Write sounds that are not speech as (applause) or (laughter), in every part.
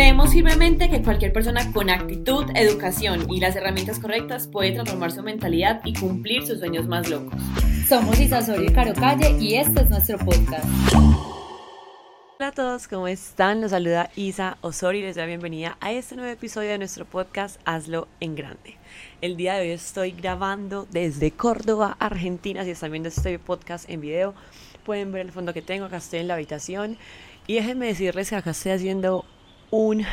Creemos firmemente que cualquier persona con actitud, educación y las herramientas correctas puede transformar su mentalidad y cumplir sus sueños más locos. Somos Isa Osorio y Caro Calle y este es nuestro podcast. Hola a todos, ¿cómo están? Los saluda Isa Osorio y les doy la bienvenida a este nuevo episodio de nuestro podcast Hazlo en Grande. El día de hoy estoy grabando desde Córdoba, Argentina. Si están viendo este podcast en video, pueden ver el fondo que tengo. Acá estoy en la habitación. Y déjenme decirles que acá estoy haciendo un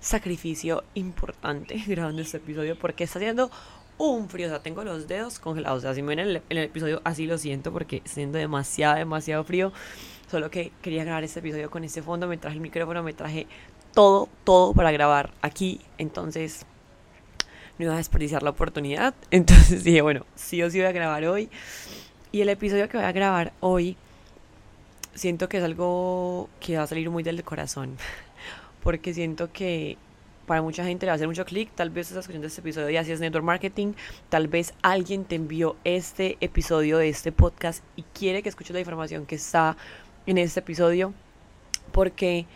sacrificio importante (laughs) grabando este episodio porque está haciendo un frío, o sea, tengo los dedos congelados, o sea, si me ven en el, episodio así lo siento porque haciendo demasiado, demasiado frío, solo que quería grabar este episodio con este fondo, me traje el micrófono, me traje todo, todo para grabar aquí, entonces no iba a desperdiciar la oportunidad, (laughs) entonces dije, bueno, sí o sí voy a grabar hoy, y el episodio que voy a grabar hoy, siento que es algo que va a salir muy del corazón, porque siento que para mucha gente le va a hacer mucho clic. Tal vez estás escuchando este episodio y así es Network Marketing. Tal vez alguien te envió este episodio de este podcast y quiere que escuches la información que está en este episodio. Porque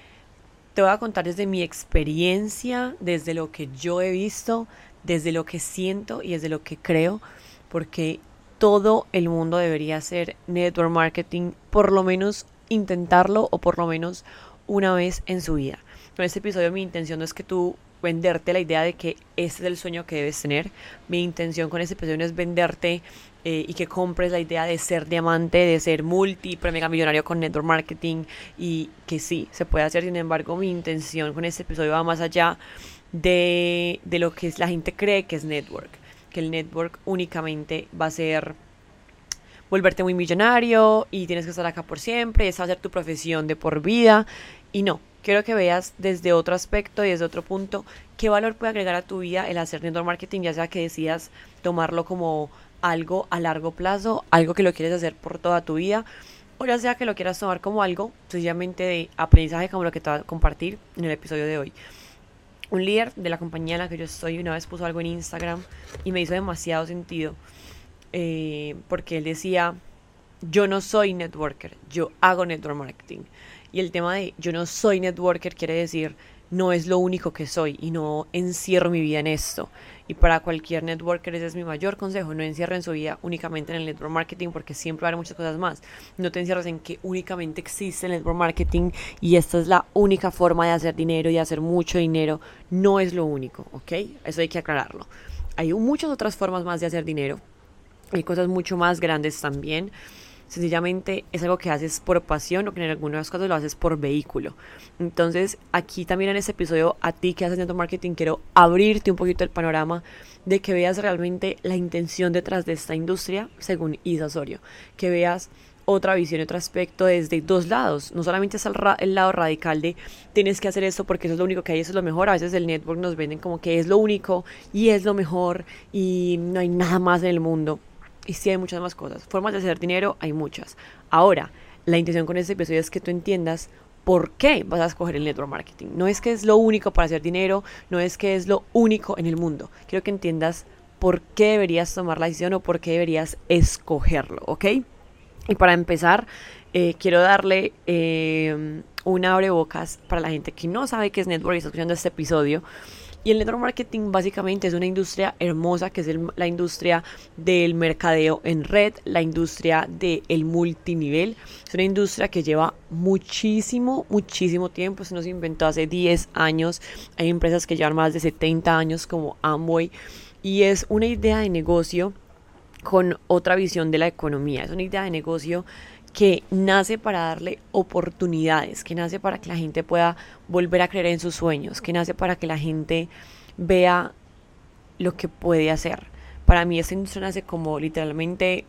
te voy a contar desde mi experiencia, desde lo que yo he visto, desde lo que siento y desde lo que creo. Porque todo el mundo debería hacer network marketing, por lo menos intentarlo o por lo menos una vez en su vida. Con este episodio mi intención no es que tú venderte la idea de que ese es el sueño que debes tener. Mi intención con este episodio es venderte eh, y que compres la idea de ser diamante, de ser multi, mega millonario con network marketing y que sí, se puede hacer. Sin embargo, mi intención con este episodio va más allá de, de lo que la gente cree que es network. Que el network únicamente va a ser volverte muy millonario y tienes que estar acá por siempre, esa va a ser tu profesión de por vida. Y no, quiero que veas desde otro aspecto y desde otro punto qué valor puede agregar a tu vida el hacer network marketing, ya sea que decidas tomarlo como algo a largo plazo, algo que lo quieres hacer por toda tu vida, o ya sea que lo quieras tomar como algo sencillamente de aprendizaje como lo que te voy a compartir en el episodio de hoy. Un líder de la compañía en la que yo estoy una vez puso algo en Instagram y me hizo demasiado sentido eh, porque él decía, yo no soy networker, yo hago network marketing. Y el tema de yo no soy networker quiere decir, no es lo único que soy y no encierro mi vida en esto. Y para cualquier networker ese es mi mayor consejo, no encierren su vida únicamente en el network marketing porque siempre va muchas cosas más. No te encierres en que únicamente existe el network marketing y esta es la única forma de hacer dinero y hacer mucho dinero. No es lo único, ¿ok? Eso hay que aclararlo. Hay muchas otras formas más de hacer dinero hay cosas mucho más grandes también. Sencillamente es algo que haces por pasión o que en algunos casos lo haces por vehículo. Entonces, aquí también en este episodio, a ti que haces network marketing, quiero abrirte un poquito el panorama de que veas realmente la intención detrás de esta industria, según Isa Osorio. Que veas otra visión, otro aspecto desde dos lados. No solamente es el, el, lado radical de tienes que hacer esto porque eso es lo único que hay, eso es lo mejor. A veces el network nos venden como que es lo único y es lo mejor y no hay nada más en el mundo. Y sí hay muchas más cosas. Formas de hacer dinero hay muchas. Ahora, la intención con este episodio es que tú entiendas por qué vas a escoger el network marketing. No es que es lo único para hacer dinero, no es que es lo único en el mundo. Quiero que entiendas por qué deberías tomar la decisión o por qué deberías escogerlo, ¿ok? Y para empezar, eh, quiero darle eh, un abrebocas para la gente que no sabe qué es network y está escuchando este episodio. Y el network marketing básicamente es una industria hermosa que es la industria del mercadeo en red, la industria del multinivel. Es una industria que lleva muchísimo, muchísimo tiempo. Se nos inventó hace 10 años. Hay empresas que llevan más de 70 años como Amway. Y es una idea de negocio con otra visión de la economía. Es una idea de negocio que nace para darle oportunidades, que nace para que la gente pueda volver a creer en sus sueños, que nace para que la gente vea lo que puede hacer. Para mí esta industria nace como literalmente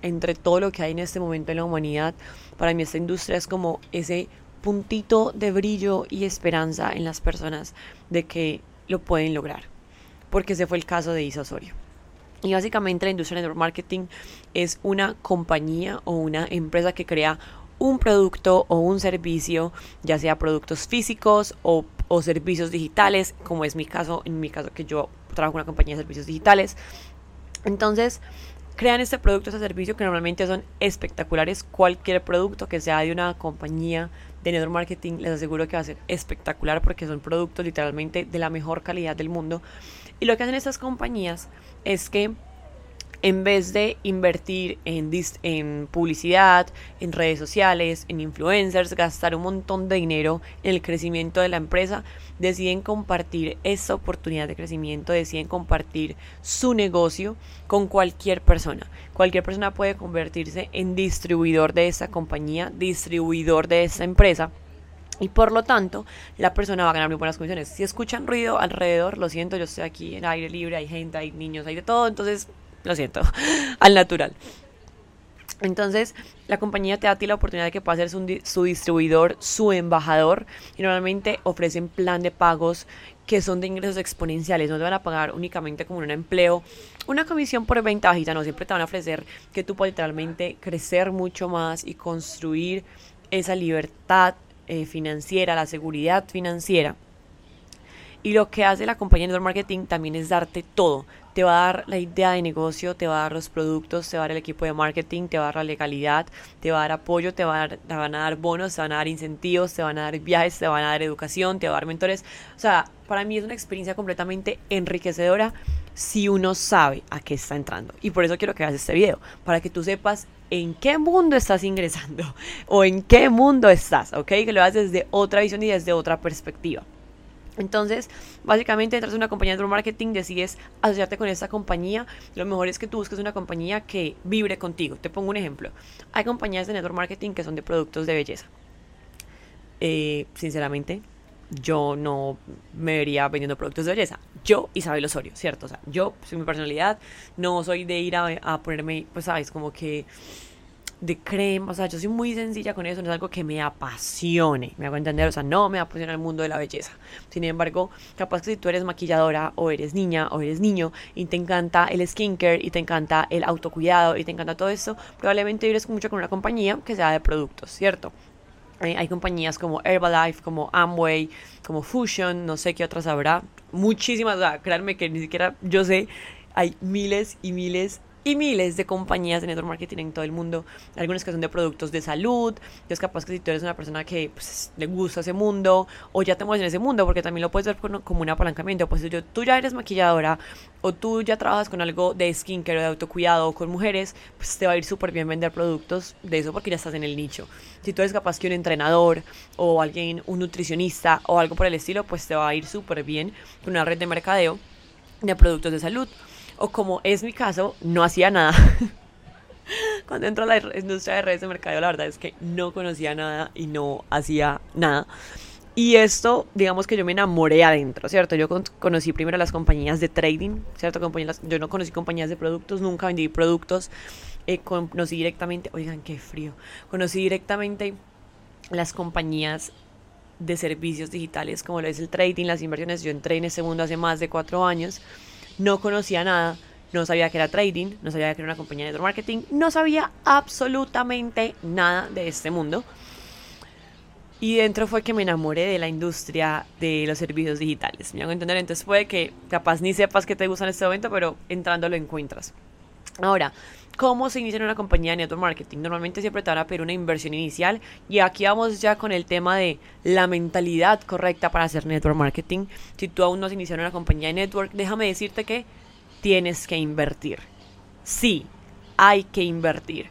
entre todo lo que hay en este momento en la humanidad, para mí esta industria es como ese puntito de brillo y esperanza en las personas de que lo pueden lograr, porque ese fue el caso de Isa Osorio. Y básicamente la industria de marketing es una compañía o una empresa que crea un producto o un servicio, ya sea productos físicos o, servicios digitales, como es mi caso, en mi caso que yo trabajo en una compañía de servicios digitales. Entonces, crean este producto, este servicio que normalmente son espectaculares. Cualquier producto que sea de una compañía de network marketing, les aseguro que va a ser espectacular porque son productos literalmente de la mejor calidad del mundo. Y lo que hacen estas compañías es que en vez de invertir en, en, publicidad, en redes sociales, en influencers, gastar un montón de dinero en el crecimiento de la empresa, deciden compartir esta oportunidad de crecimiento, deciden compartir su negocio con cualquier persona. Cualquier persona puede convertirse en distribuidor de esta compañía, distribuidor de esta empresa. Y por lo tanto, la persona va a ganar muy buenas condiciones. Si escuchan ruido alrededor, lo siento, yo estoy aquí en aire libre, hay gente, hay niños, hay de todo, entonces lo siento, (laughs) al natural. Entonces, la compañía te da a ti la oportunidad de que puedas ser su, distribuidor, su embajador, y normalmente ofrecen plan de pagos que son de ingresos exponenciales. No te van a pagar únicamente como un empleo, una comisión por venta bajita, no, siempre te van a ofrecer que tú puedes literalmente crecer mucho más y construir esa libertad eh, financiera, la seguridad financiera. Y lo que hace la compañía de marketing también es darte todo te va a dar la idea de negocio, te va a dar los productos, te va a dar el equipo de marketing, te va a dar la legalidad, te va a dar apoyo, te, va a dar, te van a dar bonos, te van a dar incentivos, te van a dar viajes, te van a dar educación, te va a dar mentores. O sea, para mí es una experiencia completamente enriquecedora si uno sabe a qué está entrando. Y por eso quiero que hagas este video, para que tú sepas en qué mundo estás ingresando (laughs) o en qué mundo estás, ¿ok? Que lo hagas desde otra visión y desde otra perspectiva. Entonces, básicamente entras en una compañía de marketing, decides asociarte con esta compañía. Lo mejor es que tú busques una compañía que vibre contigo. Te pongo un ejemplo. Hay compañías de network marketing que son de productos de belleza. Eh, sinceramente, yo no me vería vendiendo productos de belleza. Yo, Isabel Osorio, ¿cierto? O sea, yo, soy mi personalidad, no soy de ir a, ponerme, pues, sabes, como que de crema, o sea, yo soy muy sencilla con eso, no es algo que me apasione, me hago entender, o sea, no me apasiona el mundo de la belleza. Sin embargo, capaz que si tú eres maquilladora o eres niña o eres niño y te encanta el skincare y te encanta el autocuidado y te encanta todo eso, probablemente eres mucho con una compañía que sea de productos, ¿cierto? Hay compañías como Herbalife, como Amway, como Fusion, no sé qué otras habrá, muchísimas, o sea, créanme que ni siquiera yo sé, hay miles y miles y miles de compañías de network marketing en todo el mundo, algunas que son de productos de salud, es capaz que si tú eres una persona que pues, le gusta ese mundo o ya te mueves en ese mundo, porque también lo puedes ver como un apalancamiento, pues si tú ya eres maquilladora o tú ya trabajas con algo de skincare o de autocuidado o con mujeres, pues te va a ir súper bien vender productos de eso porque ya estás en el nicho. Si tú eres capaz que un entrenador o alguien, un nutricionista o algo por el estilo, pues te va a ir súper bien con una red de mercadeo de productos de salud o como es mi caso, no hacía nada. (laughs) Cuando entro a la industria de redes de mercado, la verdad es que no conocía nada y no hacía nada. Y esto, digamos que yo me enamoré adentro, ¿cierto? Yo conocí primero las compañías de trading, ¿cierto? Compañías, yo no conocí compañías de productos, nunca vendí productos. Eh, conocí directamente, oigan, qué frío. Conocí directamente las compañías de servicios digitales, como lo es el trading, las inversiones. Yo entré en ese mundo hace más de cuatro años no conocía nada, no sabía que era trading, no sabía que era una compañía de marketing, no sabía absolutamente nada de este mundo. Y dentro fue que me enamoré de la industria de los servicios digitales. Me hago entender, entonces puede que capaz ni sepas que te gusta en este momento, pero entrando lo encuentras. Ahora, ¿cómo se inicia en una compañía de network marketing? Normalmente siempre te van a pedir una inversión inicial y aquí vamos ya con el tema de la mentalidad correcta para hacer network marketing. Si tú aún no has iniciado en una compañía de network, déjame decirte que tienes que invertir. Sí, hay que invertir.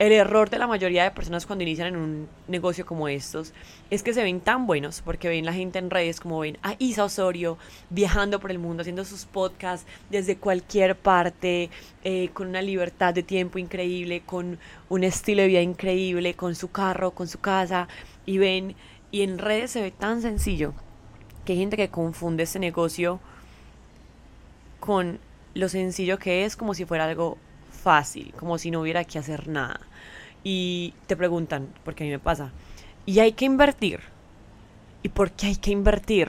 El error de la mayoría de personas cuando inician en un negocio como estos es que se ven tan buenos porque ven la gente en redes como ven a Isa Osorio viajando por el mundo haciendo sus podcasts desde cualquier parte eh, con una libertad de tiempo increíble, con un estilo de vida increíble, con su carro, con su casa y ven y en redes se ve tan sencillo que hay gente que confunde este negocio con lo sencillo que es como si fuera algo fácil, como si no hubiera que hacer nada. Y te preguntan, porque a mí me pasa, ¿y hay que invertir? ¿Y por qué hay que invertir?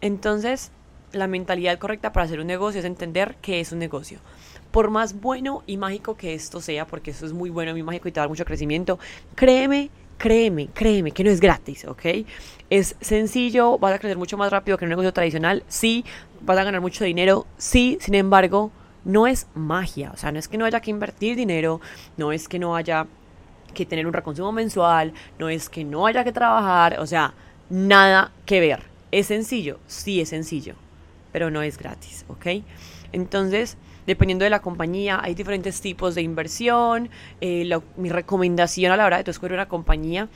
Entonces, la mentalidad correcta para hacer un negocio es entender que es un negocio. Por más bueno y mágico que esto sea, porque eso es muy bueno, muy mágico y te da mucho crecimiento, créeme, créeme, créeme que no es gratis, ¿ok? Es sencillo, vas a crecer mucho más rápido que un negocio tradicional, sí, vas a ganar mucho dinero, sí, sin embargo, no es magia, o sea, no es que no haya que invertir dinero, no es que no haya que tener un reconsumo mensual, no es que no haya que trabajar, o sea, nada que ver. ¿Es sencillo? Sí, es sencillo, pero no es gratis, ¿ok? Entonces, dependiendo de la compañía, hay diferentes tipos de inversión. Eh, mi recomendación a la hora de tu escoger una compañía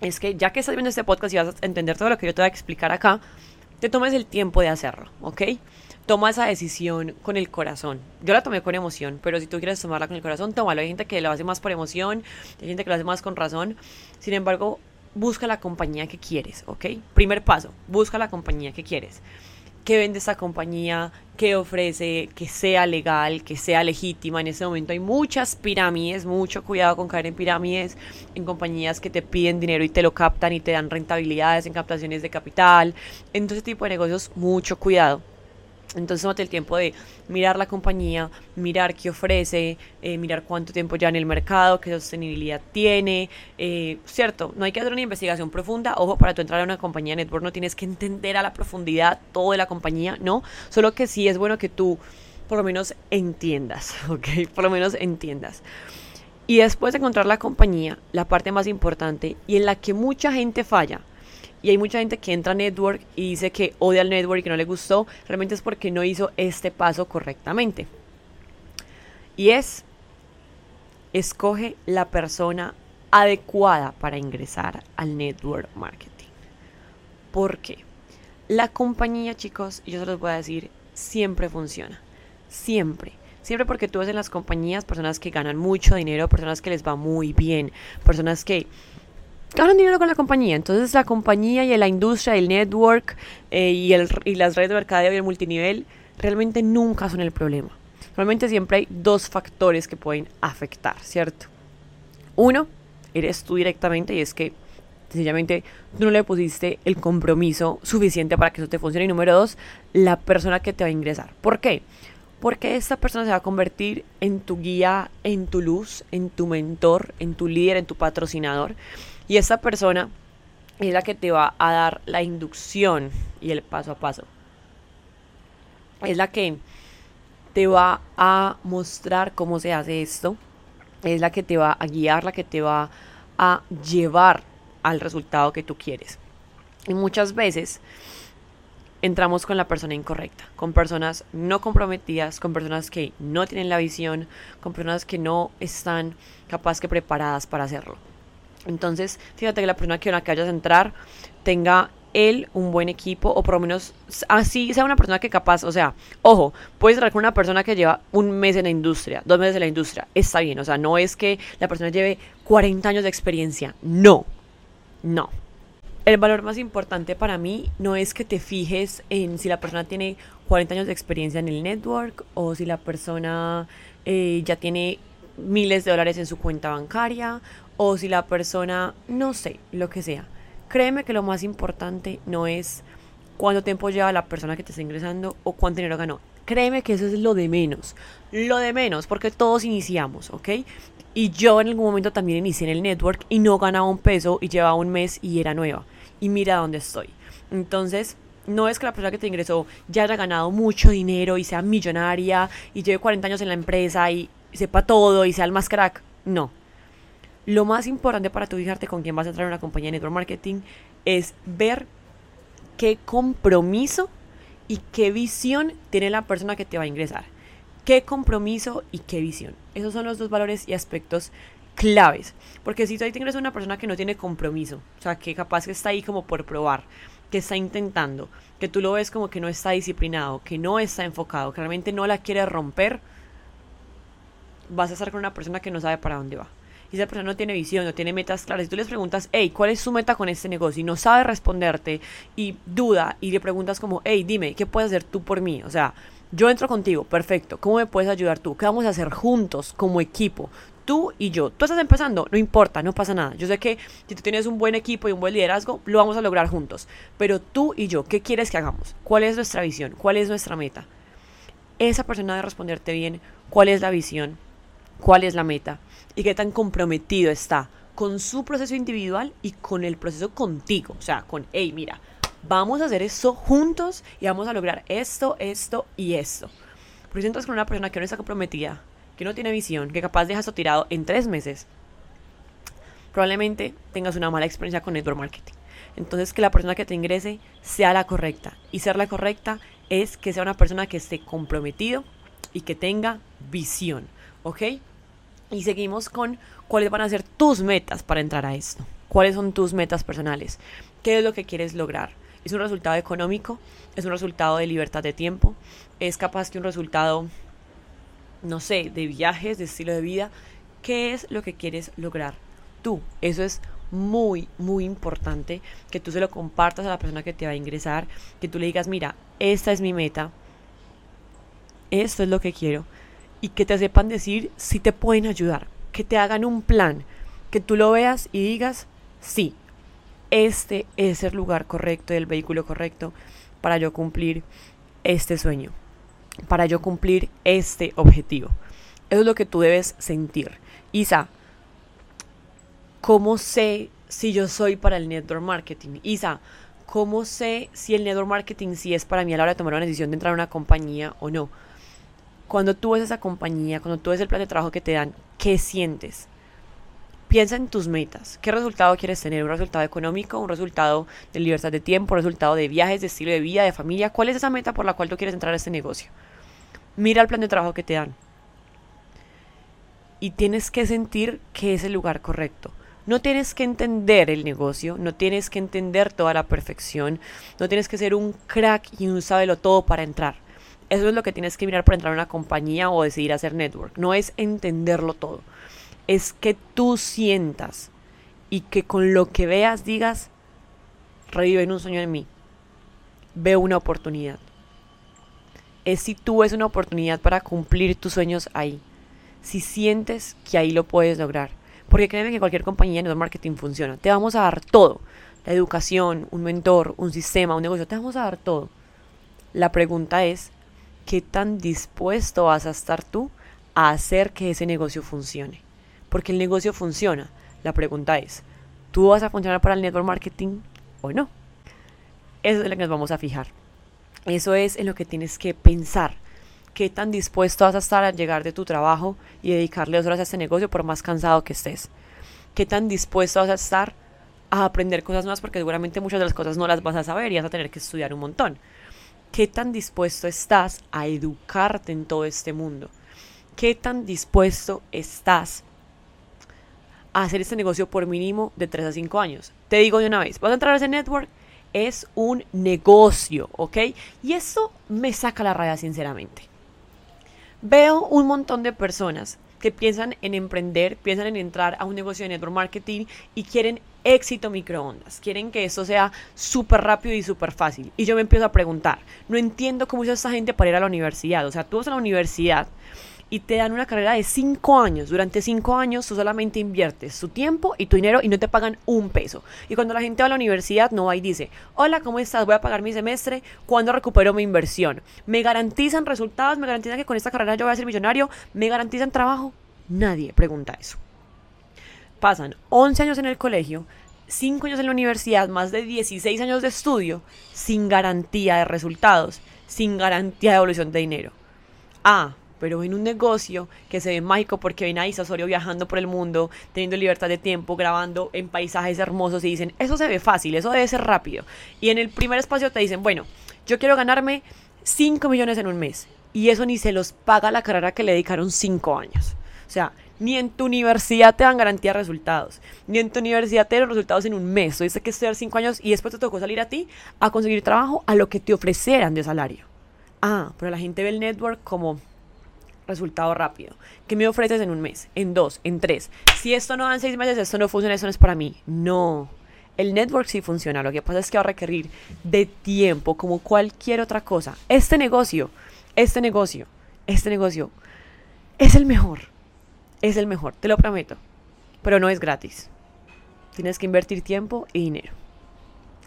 es que ya que estás viendo este podcast y vas a entender todo lo que yo te voy a explicar acá, te tomes el tiempo de hacerlo, ¿ok? Toma esa decisión con el corazón. Yo la tomé con emoción, pero si tú quieres tomarla con el corazón, tómalo. Hay gente que lo hace más por emoción, hay gente que lo hace más con razón. Sin embargo, busca la compañía que quieres, ¿ok? Primer paso, busca la compañía que quieres qué vende esta compañía, qué ofrece, que sea legal, que sea legítima. En este momento hay muchas pirámides, mucho cuidado con caer en pirámides, en compañías que te piden dinero y te lo captan y te dan rentabilidades en captaciones de capital. En todo ese tipo de negocios, mucho cuidado. Entonces tómate el tiempo de mirar la compañía, mirar qué ofrece, eh, mirar cuánto tiempo ya en el mercado, qué sostenibilidad tiene. Eh, cierto, no hay que hacer una investigación profunda. Ojo, para tu entrar a una compañía network no tienes que entender a la profundidad todo de la compañía, no. Solo que sí es bueno que tú por lo menos entiendas, (laughs) ¿ok? Por lo menos entiendas. Y después de encontrar la compañía, la parte más importante y en la que mucha gente falla, y hay mucha gente que entra a network y dice que odia al network y que no le gustó, realmente es porque no hizo este paso correctamente. Y es, escoge la persona adecuada para ingresar al network marketing. ¿Por qué? La compañía, chicos, yo se los voy a decir, siempre funciona. Siempre. Siempre porque tú ves en las compañías personas que ganan mucho dinero, personas que les va muy bien, personas que ganan dinero con la compañía. Entonces la compañía y la industria, el network eh, y, el, y las redes de mercadeo y el multinivel realmente nunca son el problema. Realmente siempre hay dos factores que pueden afectar, ¿cierto? Uno, eres tú directamente y es que sencillamente tú no le pusiste el compromiso suficiente para que eso te funcione. Y número dos, la persona que te va a ingresar. ¿Por qué? Porque esta persona se va a convertir en tu guía, en tu luz, en tu mentor, en tu líder, en tu patrocinador. Y esta persona es la que te va a dar la inducción y el paso a paso. Es la que te va a mostrar cómo se hace esto. Es la que te va a guiar, la que te va a llevar al resultado que tú quieres. Y muchas veces entramos con la persona incorrecta, con personas no comprometidas, con personas que no tienen la visión, con personas que no están capaz que preparadas para hacerlo. Entonces, fíjate que la persona que, que vayas a entrar tenga él un buen equipo o por lo menos así sea una persona que capaz, o sea, ojo, puedes entrar con una persona que lleva un mes en la industria, dos meses en la industria, está bien, o sea, no es que la persona lleve 40 años de experiencia, no, no. El valor más importante para mí no es que te fijes en si la persona tiene 40 años de experiencia en el network o si la persona eh, ya tiene miles de dólares en su cuenta bancaria o si la persona, no sé, lo que sea. Créeme que lo más importante no es cuánto tiempo lleva la persona que te está ingresando o cuánto dinero ganó. Créeme que eso es lo de menos. Lo de menos, porque todos iniciamos, ¿ok? Y yo en algún momento también inicié en el network y no ganaba un peso y llevaba un mes y era nueva. Y mira dónde estoy. Entonces, no es que la persona que te ingresó ya haya ganado mucho dinero y sea millonaria y lleve 40 años en la empresa y sepa todo y sea el más crack. No, lo más importante para tu fijarte con quién vas a entrar en una compañía de network marketing es ver qué compromiso y qué visión tiene la persona que te va a ingresar. Qué compromiso y qué visión. Esos son los dos valores y aspectos claves. Porque si tú ahí te una persona que no tiene compromiso, o sea, que capaz que está ahí como por probar, que está intentando, que tú lo ves como que no está disciplinado, que no está enfocado, que realmente no la quiere romper, vas a estar con una persona que no sabe para dónde va esa persona no tiene visión, no tiene metas claras, y tú les preguntas, hey, ¿cuál es su meta con este negocio? Y no sabe responderte y duda y le preguntas como, hey, dime, ¿qué puedes hacer tú por mí? O sea, yo entro contigo, perfecto, ¿cómo me puedes ayudar tú? ¿Qué vamos a hacer juntos como equipo? Tú y yo. Tú estás empezando, no importa, no pasa nada. Yo sé que si tú tienes un buen equipo y un buen liderazgo, lo vamos a lograr juntos. Pero tú y yo, ¿qué quieres que hagamos? ¿Cuál es nuestra visión? ¿Cuál es nuestra meta? Esa persona debe responderte bien cuál es la visión, cuál es la meta y qué tan comprometido está con su proceso individual y con el proceso contigo. O sea, con, hey, mira, vamos a hacer esto juntos y vamos a lograr esto, esto y esto. Porque si entras con una persona que no está comprometida, que no tiene visión, que capaz deja esto tirado en tres meses, probablemente tengas una mala experiencia con network marketing. Entonces que la persona que te ingrese sea la correcta. Y ser la correcta es que sea una persona que esté comprometido y que tenga visión. ¿Ok? Y seguimos con cuáles van a ser tus metas para entrar a esto. ¿Cuáles son tus metas personales? ¿Qué es lo que quieres lograr? ¿Es un resultado económico? ¿Es un resultado de libertad de tiempo? ¿Es capaz que un resultado, no sé, de viajes, de estilo de vida? ¿Qué es lo que quieres lograr? Tú. Eso es muy, muy importante que tú se lo compartas a la persona que te va a ingresar, que tú le digas, mira, esta es mi meta, esto es lo que quiero, y que te sepan decir si te pueden ayudar, que te hagan un plan, que tú lo veas y digas, sí, este es el lugar correcto, el vehículo correcto para yo cumplir este sueño, para yo cumplir este objetivo. Eso es lo que tú debes sentir. Isa, ¿cómo sé si yo soy para el network marketing? Isa, ¿cómo sé si el network marketing sí es para mí a la hora de tomar una decisión de entrar a una compañía o no? Cuando tú ves esa compañía, cuando tú ves el plan de trabajo que te dan, ¿qué sientes? Piensa en tus metas. ¿Qué resultado quieres tener? ¿Un resultado económico? ¿Un resultado de libertad de tiempo? ¿Un resultado de viajes, de estilo de vida, de familia? ¿Cuál es esa meta por la cual tú quieres entrar a este negocio? Mira el plan de trabajo que te dan. Y tienes que sentir que es el lugar correcto. No tienes que entender el negocio, no tienes que entender toda la perfección, no tienes que ser un crack y un sábelo todo para entrar. Eso es lo que tienes que mirar para entrar a una compañía o decidir hacer network. No es entenderlo todo. Es que tú sientas y que con lo que veas digas, reviven un sueño en mí. Veo una oportunidad. Es si tú ves una oportunidad para cumplir tus sueños ahí. Si sientes que ahí lo puedes lograr porque créeme que cualquier compañía de marketing funciona. Te vamos a dar todo. La educación, un mentor, un sistema, un negocio, te vamos a dar todo. La pregunta es, ¿qué tan dispuesto vas a estar tú a hacer que ese negocio funcione? Porque el negocio funciona. La pregunta es, ¿tú vas a funcionar para el network marketing o no? Eso es lo que nos vamos a fijar. Eso es en lo que tienes que pensar qué tan dispuesto vas a estar a llegar de tu trabajo y dedicarle dos horas a este negocio por más cansado que estés. Qué tan dispuesto vas a estar a aprender cosas nuevas porque seguramente muchas de las cosas no las vas a saber y vas a tener que estudiar un montón. ¿Qué tan dispuesto estás a educarte en todo este mundo? ¿Qué tan dispuesto estás a hacer este negocio por mínimo de 3 a 5 años? Te digo de una vez, vas a entrar a ese network, es un negocio, ¿ok? Y eso me saca la raya sinceramente. Veo un montón de personas que piensan en emprender, piensan en entrar a un negocio de network marketing y quieren éxito microondas. Quieren que esto sea súper rápido y súper fácil. Y yo me empiezo a preguntar, no entiendo cómo usa esta gente para ir a la universidad. O sea, tú vas a la universidad y te dan una carrera de cinco años. Durante cinco años tú solamente inviertes tu tiempo y tu dinero y no te pagan un peso. Y cuando la gente va a la universidad no va y dice, hola, ¿cómo estás? Voy a pagar mi semestre. ¿Cuándo recupero mi inversión? ¿Me garantizan resultados? ¿Me garantizan que con esta carrera yo voy a ser millonario? ¿Me garantizan trabajo? Nadie pregunta eso. Pasan 11 años en el colegio, 5 años en la universidad, más de 16 años de estudio, sin garantía de resultados, sin garantía de evolución de dinero. Ah, pero en un negocio que se ve mágico porque ven a Isa viajando por el mundo, teniendo libertad de tiempo, grabando en paisajes hermosos y dicen, eso se ve fácil, eso debe ser rápido. Y en el primer espacio te dicen, bueno, yo quiero ganarme 5 millones en un mes. Y eso ni se los paga la carrera que le dedicaron 5 años. O sea, ni en tu universidad te dan garantía de resultados, ni en tu universidad te dan resultados en un mes. Dices que estudiar 5 años y después te tocó salir a ti a conseguir trabajo a lo que te ofrecieran de salario. Ah, pero la gente ve el network como resultado rápido. ¿Qué me ofreces en un mes? En dos, en tres. Si esto no da en seis meses, esto no funciona, esto no es para mí. No. El network sí funciona. Lo que pasa es que va a requerir de tiempo, como cualquier otra cosa. Este negocio, este negocio, este negocio es el mejor. Es el mejor, te lo prometo. Pero no es gratis. Tienes que invertir tiempo y dinero.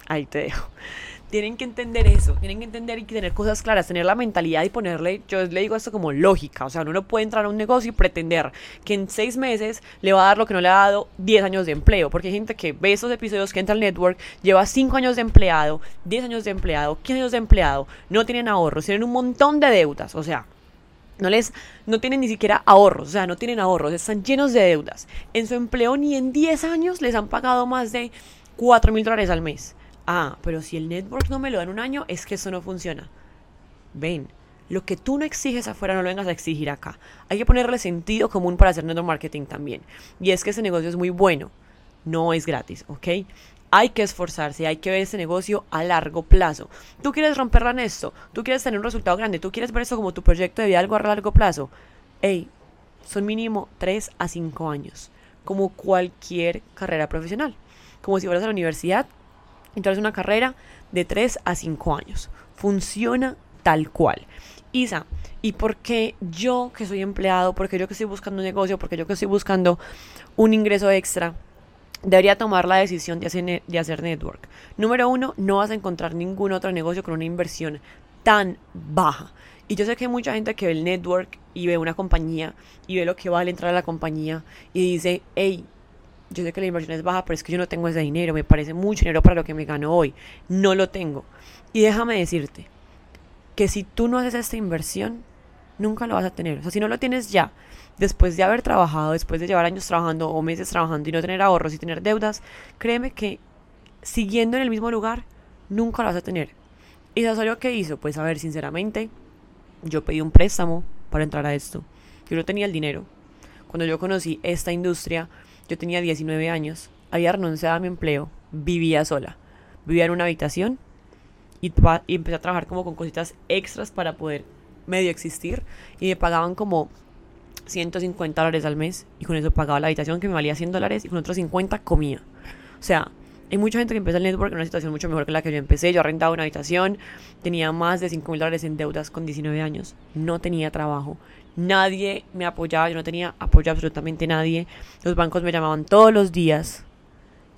Ahí te dejo (laughs) tienen que entender eso, tienen que entender y tener cosas claras, tener la mentalidad y ponerle, yo le digo esto como lógica, o sea, uno no puede entrar a un negocio y pretender que en seis meses le va a dar lo que no le ha dado 10 años de empleo, porque hay gente que ve esos episodios que entra al network, lleva 5 años de empleado, 10 años de empleado, 15 años de empleado, no tienen ahorros, tienen un montón de deudas, o sea, No les, no tienen ni siquiera ahorros, o sea, no tienen ahorros, están llenos de deudas. En su empleo ni en 10 años les han pagado más de 4 mil dólares al mes. Ah, pero si el network no me lo da en un año, es que eso no funciona. Ven, lo que tú no exiges afuera no lo vengas a exigir acá. Hay que ponerle sentido común para hacer network marketing también. Y es que ese negocio es muy bueno, no es gratis, ¿ok? Hay que esforzarse, hay que ver ese negocio a largo plazo. Tú quieres romperla en esto, tú quieres tener un resultado grande, tú quieres ver esto como tu proyecto de vida algo a largo plazo. Ey, son mínimo 3 a 5 años, como cualquier carrera profesional. Como si fueras a la universidad tú una carrera de 3 a 5 años. Funciona tal cual. Isa, ¿y por qué yo que soy empleado, porque yo que estoy buscando un negocio, porque yo que estoy buscando un ingreso extra, debería tomar la decisión de hacer, de hacer network. Número uno, no vas a encontrar ningún otro negocio con una inversión tan baja. Y yo sé que hay mucha gente que ve el network y ve una compañía y ve lo que vale entrar a la compañía y dice, hey, yo sé que la inversión es baja, pero es que yo no tengo ese dinero, me parece mucho dinero para lo que me gano hoy. No lo tengo. Y déjame decirte que si tú no haces esta inversión, nunca lo vas a tener. O sea, si no lo tienes ya, después de haber trabajado, después de llevar años trabajando o meses trabajando y no tener ahorros y tener deudas, créeme que siguiendo en el mismo lugar, nunca lo vas a tener. ¿Y Sasorio qué hizo? Pues a ver, sinceramente, yo pedí un préstamo para entrar a esto. Yo no tenía el dinero. Cuando yo conocí esta industria, yo tenía 19 años, había renunciado a mi empleo, vivía sola. Vivía en una habitación y, y empecé a trabajar como con cositas extras para poder medio existir. Y me pagaban como 150 dólares al mes y con eso pagaba la habitación que me valía 100 dólares y con otros 50 comía. O sea, hay mucha gente que empieza el network en una situación mucho mejor que la que yo empecé. Yo arrendaba una habitación, tenía más de 5 mil dólares en deudas con 19 años, no tenía trabajo, nadie me apoyaba, yo no tenía apoyo absolutamente nadie. Los bancos me llamaban todos los días.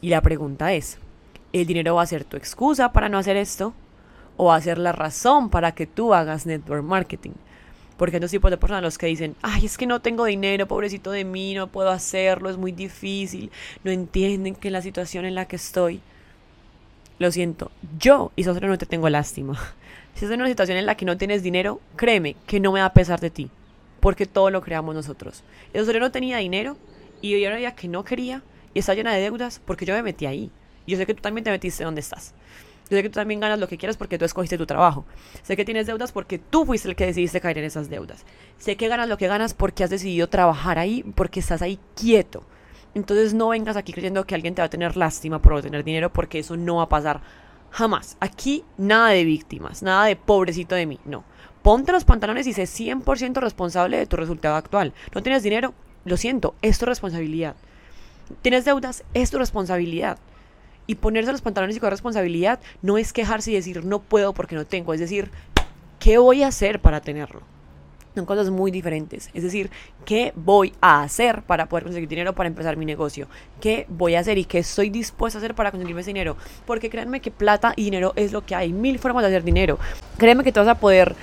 Y la pregunta es, ¿el dinero va a ser tu excusa para no hacer esto? ¿O va a ser la razón para que tú hagas network marketing? Porque dos tipos de personas los que dicen, ay, es que no tengo dinero, pobrecito de mí, no puedo hacerlo, es muy difícil, no entienden que la situación en la que estoy. Lo siento, yo, y solo no te tengo lástima. (laughs) Si estás en una situación en la que no tienes dinero, créeme que no me va a pesar de ti, porque todo lo creamos nosotros. Y solo no tenía dinero y yo era que no quería y está llena de deudas porque yo me metí ahí. Yo sé que tú también te metiste donde estás. Yo sé que tú también ganas lo que quieras porque tú escogiste tu trabajo. Sé que tienes deudas porque tú fuiste el que decidiste caer en esas deudas. Sé que ganas lo que ganas porque has decidido trabajar ahí, porque estás ahí quieto. Entonces no vengas aquí creyendo que alguien te va a tener lástima por no tener dinero porque eso no va a pasar jamás. Aquí nada de víctimas, nada de pobrecito de mí, no. Ponte los pantalones y sé 100% responsable de tu resultado actual. No tienes dinero, lo siento, es tu responsabilidad. Tienes deudas, es tu responsabilidad. Y ponerse los pantalones y con responsabilidad no es quejarse y decir no puedo porque no tengo, es decir, ¿qué voy a hacer para tenerlo? Son cosas muy diferentes. Es decir, ¿qué voy a hacer para poder conseguir dinero para empezar mi negocio? ¿Qué voy a hacer y qué estoy dispuesto a hacer para conseguirme ese dinero? Porque créanme que plata y dinero es lo que hay. Mil formas de hacer dinero. Créanme que te vas a poder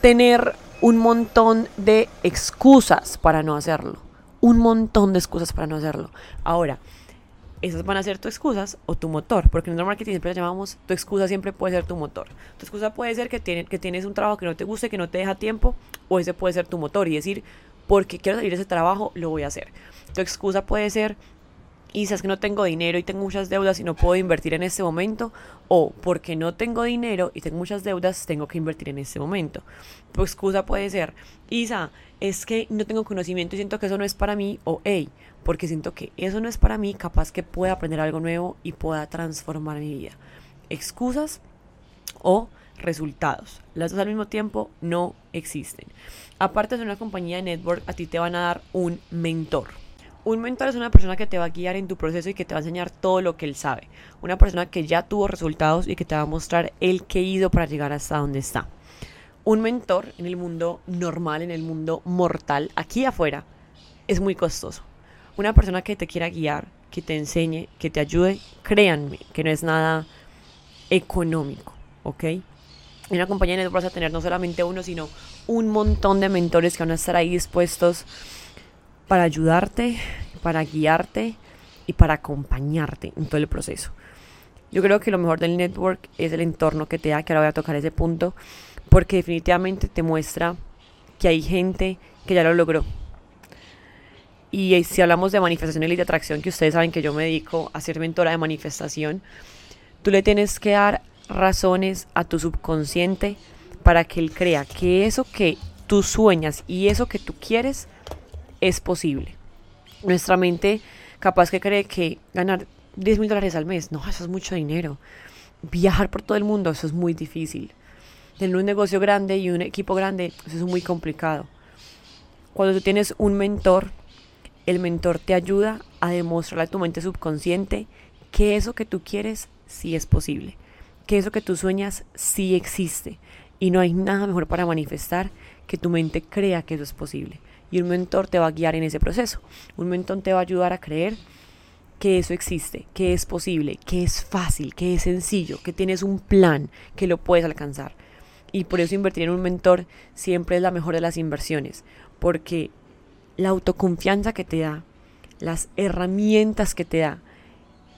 tener un montón de excusas para no hacerlo. Un montón de excusas para no hacerlo. Ahora, esas van a ser tus excusas o tu motor, porque en el marketing siempre llamamos, tu excusa siempre puede ser tu motor. Tu excusa puede ser que, tienes un trabajo que no te guste, que no te deja tiempo, o ese puede ser tu motor y decir, porque quiero salir de ese trabajo, lo voy a hacer. Tu excusa puede ser, y sabes que no tengo dinero y tengo muchas deudas y no puedo invertir en este momento, o porque no tengo dinero y tengo muchas deudas, tengo que invertir en este momento. Tu excusa puede ser, Isa, es que no tengo conocimiento y siento que eso no es para mí, o hey, porque siento que eso no es para mí, capaz que pueda aprender algo nuevo y pueda transformar mi vida. Excusas o resultados. Las dos al mismo tiempo no existen. Aparte de una compañía de network, a ti te van a dar un mentor. Un mentor es una persona que te va a guiar en tu proceso y que te va a enseñar todo lo que él sabe. Una persona que ya tuvo resultados y que te va a mostrar el que hizo para llegar hasta donde está. Un mentor en el mundo normal, en el mundo mortal, aquí afuera, es muy costoso una persona que te quiera guiar, que te enseñe, que te ayude, créanme que no es nada económico, ¿ok? En una compañía de vas a tener no solamente uno, sino un montón de mentores que van a estar ahí dispuestos para ayudarte, para guiarte y para acompañarte en todo el proceso. Yo creo que lo mejor del network es el entorno que te da, que ahora voy a tocar ese punto, porque definitivamente te muestra que hay gente que ya lo logró. Y si hablamos de manifestación y de atracción, que ustedes saben que yo me dedico a ser mentora de manifestación, tú le tienes que dar razones a tu subconsciente para que él crea que eso que tú sueñas y eso que tú quieres es posible. Nuestra mente capaz que cree que ganar 10 mil dólares al mes, no, eso es mucho dinero. Viajar por todo el mundo, eso es muy difícil. Tener un negocio grande y un equipo grande, eso es muy complicado. Cuando tú tienes un mentor, el mentor te ayuda a demostrarle a tu mente subconsciente que eso que tú quieres sí es posible, que eso que tú sueñas sí existe. Y no hay nada mejor para manifestar que tu mente crea que eso es posible. Y un mentor te va a guiar en ese proceso. Un mentor te va a ayudar a creer que eso existe, que es posible, que es fácil, que es sencillo, que tienes un plan, que lo puedes alcanzar. Y por eso invertir en un mentor siempre es la mejor de las inversiones, porque la autoconfianza que te da, las herramientas que te da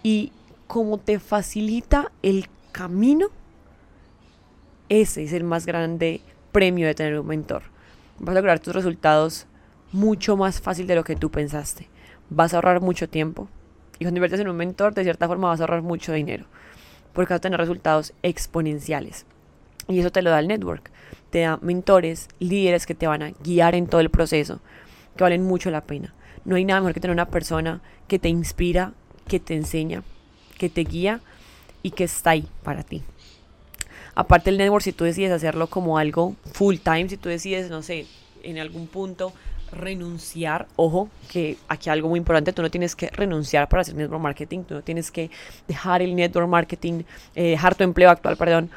y cómo te facilita el camino, ese es el más grande premio de tener un mentor. Vas a lograr tus resultados mucho más fácil de lo que tú pensaste. Vas a ahorrar mucho tiempo. Y cuando inviertes en un mentor, de cierta forma vas a ahorrar mucho dinero. Porque vas a tener resultados exponenciales. Y eso te lo da el network. Te da mentores, líderes que te van a guiar en todo el proceso, que valen mucho la pena. No hay nada mejor que tener una persona que te inspira, que te enseña, que te guía y que está ahí para ti. Aparte el network, si tú decides hacerlo como algo full time, si tú decides, no sé, en algún punto renunciar, ojo, que aquí algo muy importante, tú no tienes que renunciar para hacer network marketing, tú no tienes que dejar el network marketing, eh, dejar tu empleo actual, perdón,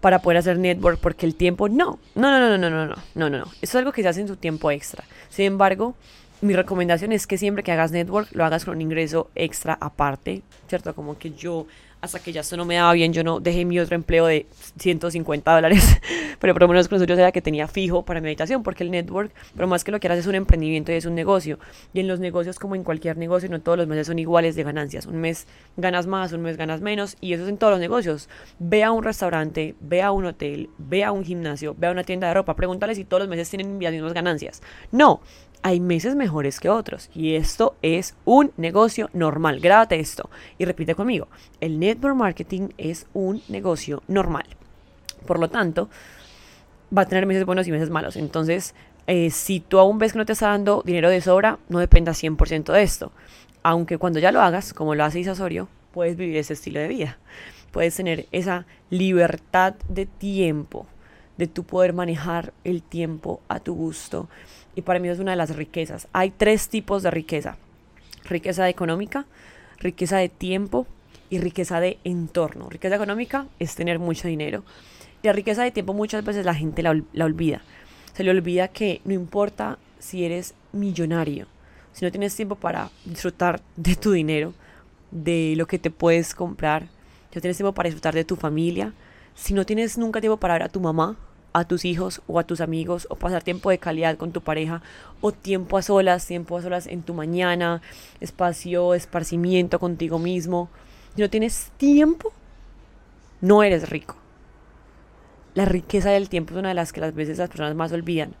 para poder hacer network, porque el tiempo, no, no, no, no, no, no, no, no, no, no, eso es algo que se hace en tu tiempo extra. Sin embargo, mi recomendación es que siempre que hagas network, lo hagas con un ingreso extra aparte, ¿cierto? Como que yo hasta que ya esto no me daba bien, yo no dejé mi otro empleo de 150 dólares, (laughs) pero por lo menos con eso yo sabía que tenía fijo para mi habitación, porque el network, pero más que lo que haces es un emprendimiento y es un negocio. Y en los negocios, como en cualquier negocio, no todos los meses son iguales de ganancias. Un mes ganas más, un mes ganas menos, y eso es en todos los negocios. Ve a un restaurante, ve a un hotel, ve a un gimnasio, ve a una tienda de ropa, pregúntale si todos los meses tienen las mismas ganancias. No, hay meses mejores que otros y esto es un negocio normal. Grábate esto y repite conmigo. El network marketing es un negocio normal. Por lo tanto, va a tener meses buenos y meses malos. Entonces, eh, si tú aún ves que no te está dando dinero de sobra, no dependas 100% de esto. Aunque cuando ya lo hagas, como lo hace Isasorio, puedes vivir ese estilo de vida. Puedes tener esa libertad de tiempo, de tu poder manejar el tiempo a tu gusto y para mí es una de las riquezas. Hay tres tipos de riqueza. Riqueza económica, riqueza de tiempo y riqueza de entorno. Riqueza económica es tener mucho dinero. Y la riqueza de tiempo muchas veces la gente la, la olvida. Se le olvida que no importa si eres millonario, si no tienes tiempo para disfrutar de tu dinero, de lo que te puedes comprar, si no tienes tiempo para disfrutar de tu familia, si no tienes nunca tiempo para ver a tu mamá, a tus hijos o a tus amigos o pasar tiempo de calidad con tu pareja o tiempo a solas, tiempo a solas en tu mañana, espacio, esparcimiento contigo mismo. Si no tienes tiempo, no eres rico. La riqueza del tiempo es una de las que las veces las personas más olvidan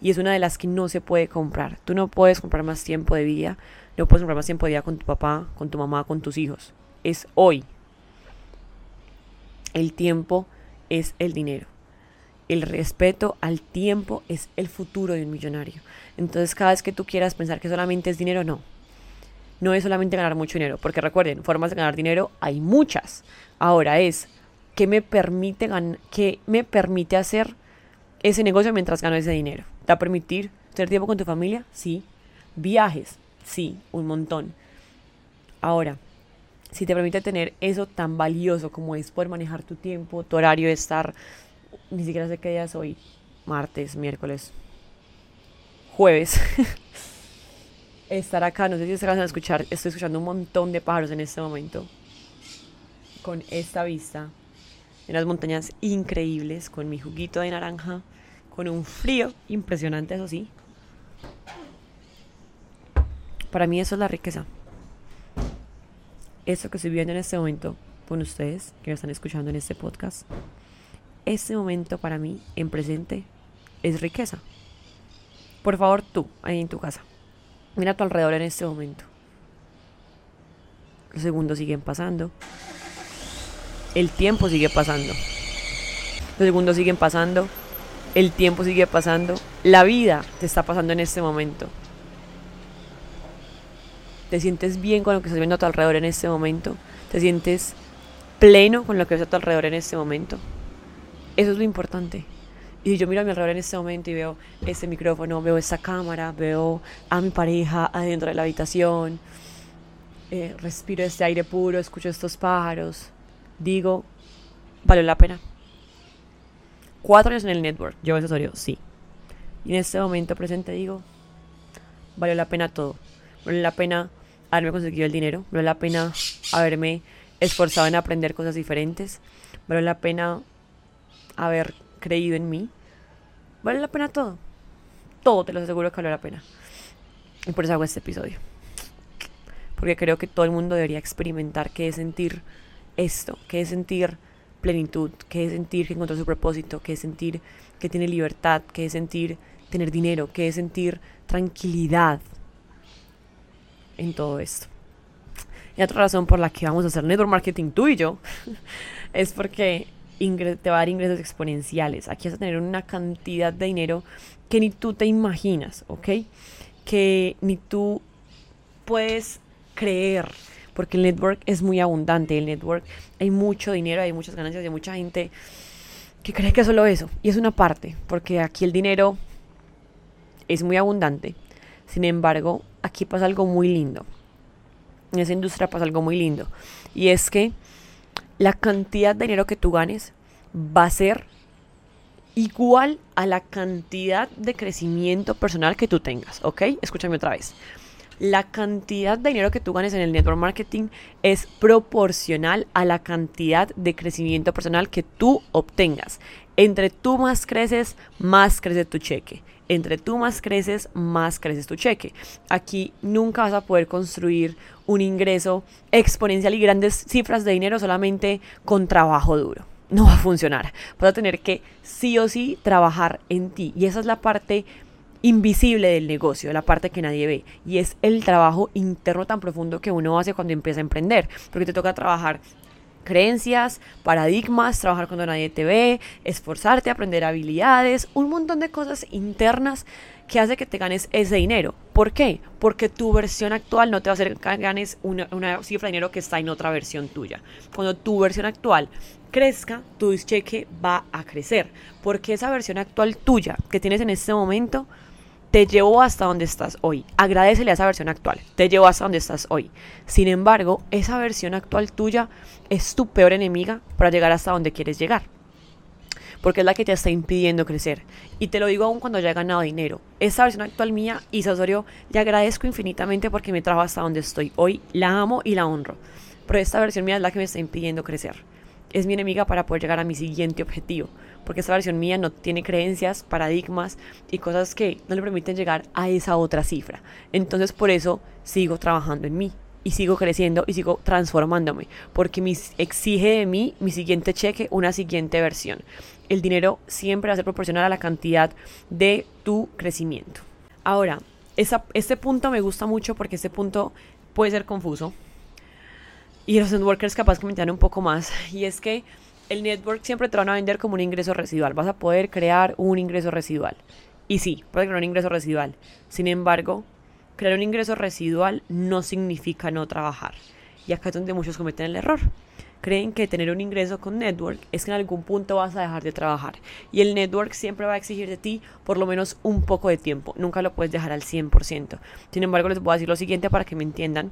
y es una de las que no se puede comprar. Tú no puedes comprar más tiempo de vida, no puedes comprar más tiempo de vida con tu papá, con tu mamá, con tus hijos. Es hoy. El tiempo es el dinero el respeto al tiempo es el futuro de un millonario. Entonces cada vez que tú quieras pensar que solamente es dinero, no. No es solamente ganar mucho dinero, porque recuerden, formas de ganar dinero hay muchas. Ahora es, ¿qué me permite, qué me permite hacer ese negocio mientras gano ese dinero? ¿Te va a permitir tener tiempo con tu familia? Sí. ¿Viajes? Sí, un montón. Ahora, si te permite tener eso tan valioso como es poder manejar tu tiempo, tu horario, estar ni siquiera sé qué día es hoy, martes, miércoles, jueves, (laughs) estar acá, no sé si se van a escuchar, estoy escuchando un montón de pájaros en este momento, con esta vista, en las montañas increíbles, con mi juguito de naranja, con un frío impresionante, eso sí. Para mí eso es la riqueza. Eso que estoy viendo en este momento con ustedes, que me están escuchando en este podcast, este momento para mí en presente es riqueza. Por favor, tú, ahí en tu casa. Mira a tu alrededor en este momento. Los segundos siguen pasando. El tiempo sigue pasando. Los segundos siguen pasando. El tiempo sigue pasando. La vida te está pasando en este momento. ¿Te sientes bien con lo que estás viendo a tu alrededor en este momento? ¿Te sientes pleno con lo que ves a tu alrededor en este momento? Eso es lo importante. Y yo miro a mi alrededor en este momento y veo este micrófono, veo esta cámara, veo a mi pareja adentro de la habitación, eh, respiro este aire puro, escucho estos pájaros, digo, valió la pena. Cuatro años en el network, yo asesorio, sí. Y en este momento presente digo, valió la pena todo. Valió la pena haberme conseguido el dinero, valió la pena haberme esforzado en aprender cosas diferentes, valió la pena haber creído en mí, vale la pena todo. Todo te lo aseguro que vale la pena. Y por eso hago este episodio. Porque creo que todo el mundo debería experimentar qué es sentir esto, qué es sentir plenitud, qué es sentir que encontró su propósito, qué es sentir que tiene libertad, qué es sentir tener dinero, qué es sentir tranquilidad en todo esto. Y otra razón por la que vamos a hacer network marketing tú y yo (laughs) es porque te va a dar ingresos exponenciales. Aquí vas a tener una cantidad de dinero que ni tú te imaginas, ¿ok? Que ni tú puedes creer, porque el network es muy abundante. El network hay mucho dinero, hay muchas ganancias, hay mucha gente que cree que es solo eso. Y es una parte, porque aquí el dinero es muy abundante. Sin embargo, aquí pasa algo muy lindo. En esa industria pasa algo muy lindo. Y es que la cantidad de dinero que tú ganes va a ser igual a la cantidad de crecimiento personal que tú tengas, ¿ok? Escúchame otra vez. La cantidad de dinero que tú ganes en el network marketing es proporcional a la cantidad de crecimiento personal que tú obtengas. Entre tú más creces, más crece tu cheque. Entre tú más creces, más creces tu cheque. Aquí nunca vas a poder construir un ingreso exponencial y grandes cifras de dinero solamente con trabajo duro. No va a funcionar. Vas a tener que sí o sí trabajar en ti. Y esa es la parte invisible del negocio, la parte que nadie ve. Y es el trabajo interno tan profundo que uno hace cuando empieza a emprender. Porque te toca trabajar creencias, paradigmas, trabajar cuando nadie te ve, esforzarte, aprender habilidades, un montón de cosas internas que hace que te ganes ese dinero. ¿Por qué? Porque tu versión actual no te va a hacer que ganes una, una cifra de dinero que está en otra versión tuya. Cuando tu versión actual crezca, tu cheque va a crecer. Porque esa versión actual tuya que tienes en este momento te llevó hasta donde estás hoy. Agradecele a esa versión actual. Te llevó hasta donde estás hoy. Sin embargo, esa versión actual tuya es tu peor enemiga para llegar hasta donde quieres llegar. Porque es la que te está impidiendo crecer. Y te lo digo aún cuando ya he ganado dinero. Esa versión actual mía, Isa Osorio, le agradezco infinitamente porque me trajo hasta donde estoy hoy. La amo y la honro. Pero esta versión mía es la que me está impidiendo crecer. Es mi enemiga para poder llegar a mi siguiente objetivo porque esta versión mía no tiene creencias, paradigmas y cosas que no le permiten llegar a esa otra cifra. Entonces por eso sigo trabajando en mí y sigo creciendo y sigo transformándome, porque me exige de mí mi siguiente cheque, una siguiente versión. El dinero siempre va a ser proporcional a la cantidad de tu crecimiento. Ahora, este punto me gusta mucho porque este punto puede ser confuso. Y los networkers capaz entiendan un poco más. Y es que el network siempre te van a vender como un ingreso residual. Vas a poder crear un ingreso residual. Y sí, puedes crear un ingreso residual. Sin embargo, crear un ingreso residual no significa no trabajar. Y acá es donde muchos cometen el error. Creen que tener un ingreso con network es que en algún punto vas a dejar de trabajar. Y el network siempre va a exigir de ti por lo menos un poco de tiempo. Nunca lo puedes dejar al 100%. Sin embargo, les voy a decir lo siguiente para que me entiendan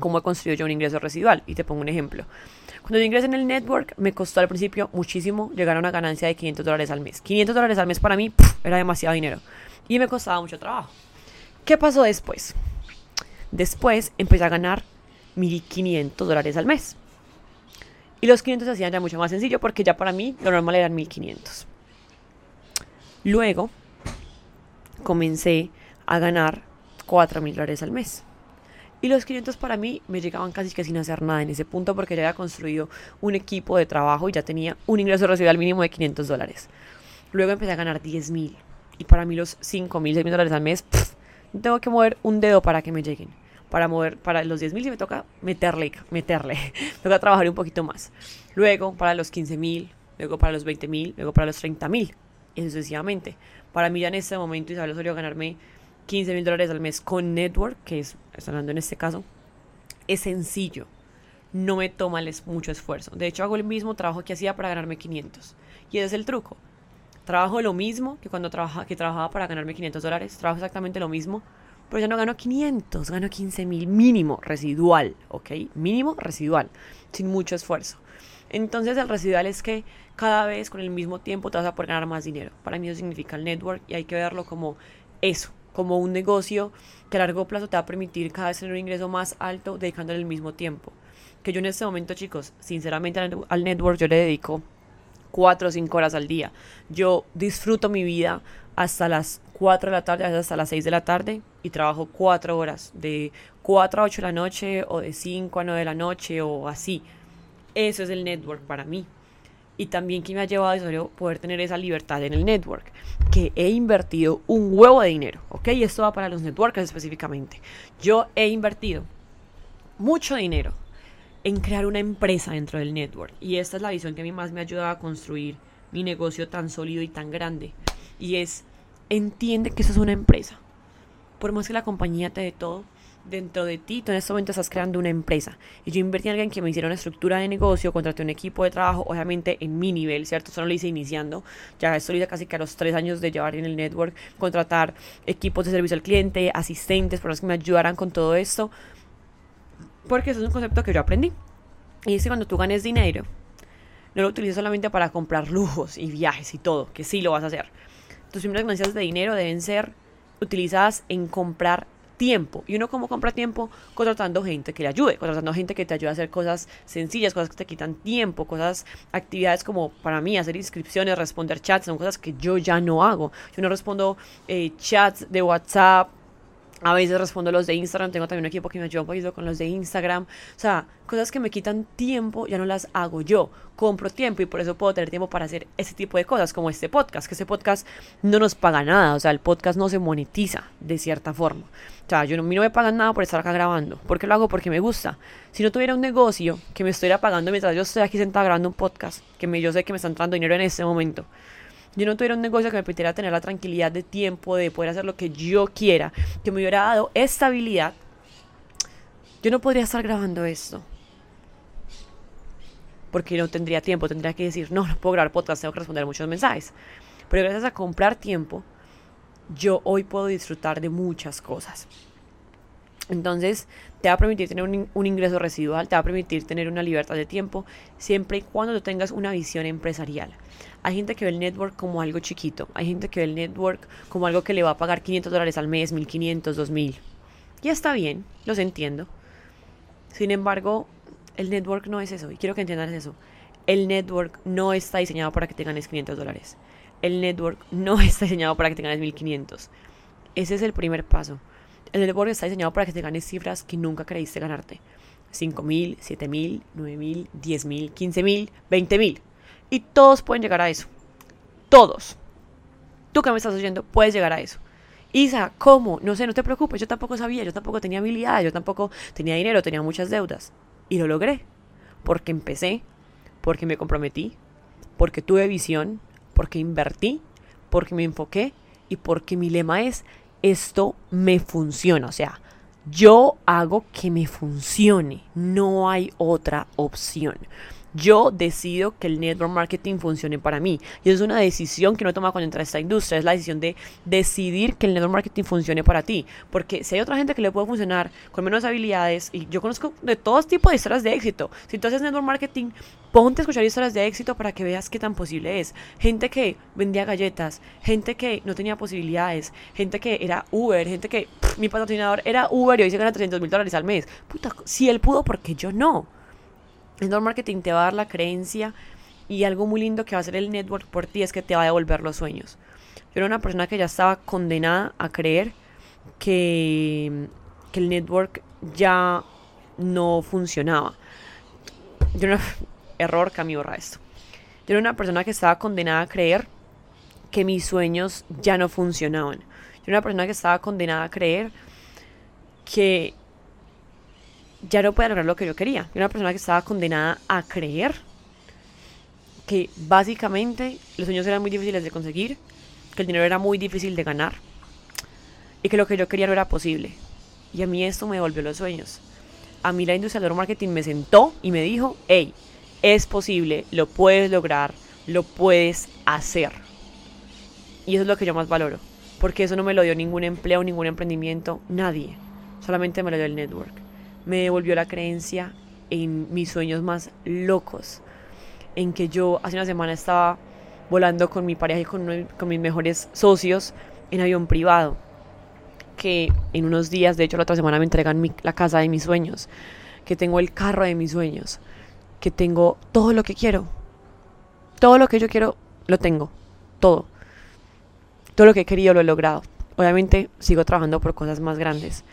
cómo he construido yo un ingreso residual. Y te pongo un ejemplo. Cuando yo ingresé en el network, me costó al principio muchísimo llegar a una ganancia de 500 dólares al mes. 500 dólares al mes para mí era demasiado dinero. Y me costaba mucho trabajo. ¿Qué pasó después? Después empecé a ganar 1500 dólares al mes. Y los 500 se hacían ya mucho más sencillo porque ya para mí lo normal eran 1500. Luego comencé a ganar 4000 dólares al mes. Y los 500 para mí me llegaban casi que sin hacer nada en ese punto porque ya había construido un equipo de trabajo y ya tenía un ingreso residual mínimo de 500 dólares. Luego empecé a ganar 10 mil. Y para mí los 5 mil, 6 mil dólares al mes, no tengo que mover un dedo para que me lleguen. Para mover, para los 10 mil, si me toca meterle, meterle. me (laughs) toca trabajar un poquito más. Luego, para los 15 mil, luego para los 20 mil, luego para los 30 mil. Y sucesivamente. Para mí ya en este momento Isabel Osorio ganarme 15 mil dólares al mes con Network, que es, estoy hablando en este caso, es sencillo. No me toma mucho esfuerzo. De hecho, hago el mismo trabajo que hacía para ganarme 500. Y ese es el truco. Trabajo lo mismo que cuando trabaja, que trabajaba para ganarme 500 dólares. Trabajo exactamente lo mismo. Pero ya no gano 500, gano 15 mil mínimo residual, ¿ok? Mínimo residual, sin mucho esfuerzo. Entonces el residual es que cada vez con el mismo tiempo te vas a poder ganar más dinero. Para mí eso significa el network y hay que verlo como eso, como un negocio que a largo plazo te va a permitir cada vez tener un ingreso más alto dedicándole el mismo tiempo. Que yo en este momento, chicos, sinceramente al network yo le dedico 4 o 5 horas al día. Yo disfruto mi vida hasta las 4 de la tarde, hasta las 6 de la tarde y trabajo 4 horas, de 4 a 8 de la noche o de 5 a 9 de la noche o así. Eso es el network para mí. Y también que me ha llevado a poder tener esa libertad en el network, que he invertido un huevo de dinero, ¿ok? Y esto va para los networkers específicamente. Yo he invertido mucho dinero en crear una empresa dentro del network. Y esta es la visión que a mí más me ha ayudado a construir mi negocio tan sólido y tan grande. Y es, entiende que eso es una empresa. Por más que la compañía te dé todo, dentro de ti, tú en este momento estás creando una empresa. Y yo invertí en alguien que me hiciera una estructura de negocio, contraté un equipo de trabajo, obviamente en mi nivel, ¿cierto? Eso no lo hice iniciando. Ya estoy casi que a los tres años de llevar en el network, contratar equipos de servicio al cliente, asistentes, personas que me ayudaran con todo esto. Porque eso es un concepto que yo aprendí. Y es que cuando tú ganes dinero, no lo utilices solamente para comprar lujos y viajes y todo, que sí lo vas a hacer. Tus primeras ganancias de dinero deben ser utilizadas en comprar tiempo. Y uno como compra tiempo contratando gente que le ayude, contratando gente que te ayude a hacer cosas sencillas, cosas que te quitan tiempo, cosas, actividades como para mí hacer inscripciones, responder chats, son cosas que yo ya no hago. Yo no respondo eh, chats de WhatsApp, a veces respondo los de Instagram, tengo también un equipo que me ayuda un poquito con los de Instagram. O sea, cosas que me quitan tiempo, ya no las hago yo. Compro tiempo y por eso puedo tener tiempo para hacer ese tipo de cosas, como este podcast, que este podcast no nos paga nada, o sea, el podcast no se monetiza de cierta forma. O sea, yo no, a mí no me pagan nada por estar acá grabando. ¿Por qué lo hago? Porque me gusta. Si no tuviera un negocio que me estuviera pagando mientras yo estoy aquí sentada grabando un podcast, que yo sé que me está entrando dinero en este momento, yo no tuviera un negocio que me permitiera tener la tranquilidad de tiempo, de poder hacer lo que yo quiera, que me hubiera dado estabilidad, yo no podría estar grabando esto. Porque no tendría tiempo, tendría que decir, no, no puedo grabar podcast, tengo que responder muchos mensajes. Pero gracias a comprar tiempo, yo hoy puedo disfrutar de muchas cosas. Entonces, te va a permitir tener un, ingreso residual, te va a permitir tener una libertad de tiempo, siempre y cuando tú tengas una visión empresarial. Hay gente que ve el network como algo chiquito. Hay gente que ve el network como algo que le va a pagar 500 dólares al mes, 1500, 2000. Y está bien, los entiendo. Sin embargo, el network no es eso. Y quiero que entiendas eso. El network no está diseñado para que te ganes 500 dólares. El network no (laughs) está diseñado para que te ganes 1500. Ese es el primer paso. El network está diseñado para que te ganes cifras que nunca creíste ganarte. 5000, 7000, 9000, 10000, 15000, 20000. Y todos pueden llegar a eso. Todos. Tú que me estás oyendo, puedes llegar a eso. Isa, ¿cómo? No sé, no te preocupes, yo tampoco sabía, yo tampoco tenía habilidad, yo tampoco tenía dinero, tenía muchas deudas. Y lo logré. Porque empecé, porque me comprometí, porque tuve visión, porque invertí, porque me enfoqué y porque mi lema es, esto me funciona. O sea, yo hago que me funcione, no hay otra opción. Yo decido que el network marketing funcione para mí. Y es una decisión que no he tomado cuando entré a esta industria. Es la decisión de decidir que el network marketing funcione para ti. Porque si hay otra gente que le puede funcionar con menos habilidades, y yo conozco de todos tipos de historias de éxito. Si tú haces network marketing, ponte a escuchar historias de éxito para que veas qué tan posible es. Gente que vendía galletas, gente que no tenía posibilidades, gente que era Uber, gente que mi patrocinador era Uber y hoy se gana 300 mil dólares al mes. Puta, si él pudo, ¿por qué yo no? El network marketing te va a dar la creencia y algo muy lindo que va a hacer el network por ti es que te va a devolver los sueños. Yo era una persona que ya estaba condenada a creer que, que el network ya no funcionaba. Yo era error, borra esto. Yo era una persona que estaba condenada a creer que mis sueños ya no funcionaban. Yo era una persona que estaba condenada a creer que ya no podía lograr lo que yo quería. Yo era una persona que estaba condenada a creer que básicamente los sueños eran muy difíciles de conseguir, que el dinero era muy difícil de ganar y que lo que yo quería no era posible. Y a mí esto me devolvió los sueños. A mí la industria del marketing me sentó y me dijo, hey, es posible, lo puedes lograr, lo puedes hacer. Y eso es lo que yo más valoro, porque eso no me lo dio ningún empleo, ningún emprendimiento, nadie. Solamente me lo dio el network. Me devolvió la creencia en mis sueños más locos, en que yo hace una semana estaba volando con mi pareja y con, con mis mejores socios en avión privado que en unos días, de hecho la otra semana me entregan la casa de mis sueños, que tengo el carro de mis sueños, que tengo todo lo que quiero. Todo lo que yo quiero, lo tengo. Todo. Todo lo que he querido lo he logrado. Obviamente sigo trabajando por cosas más grandes.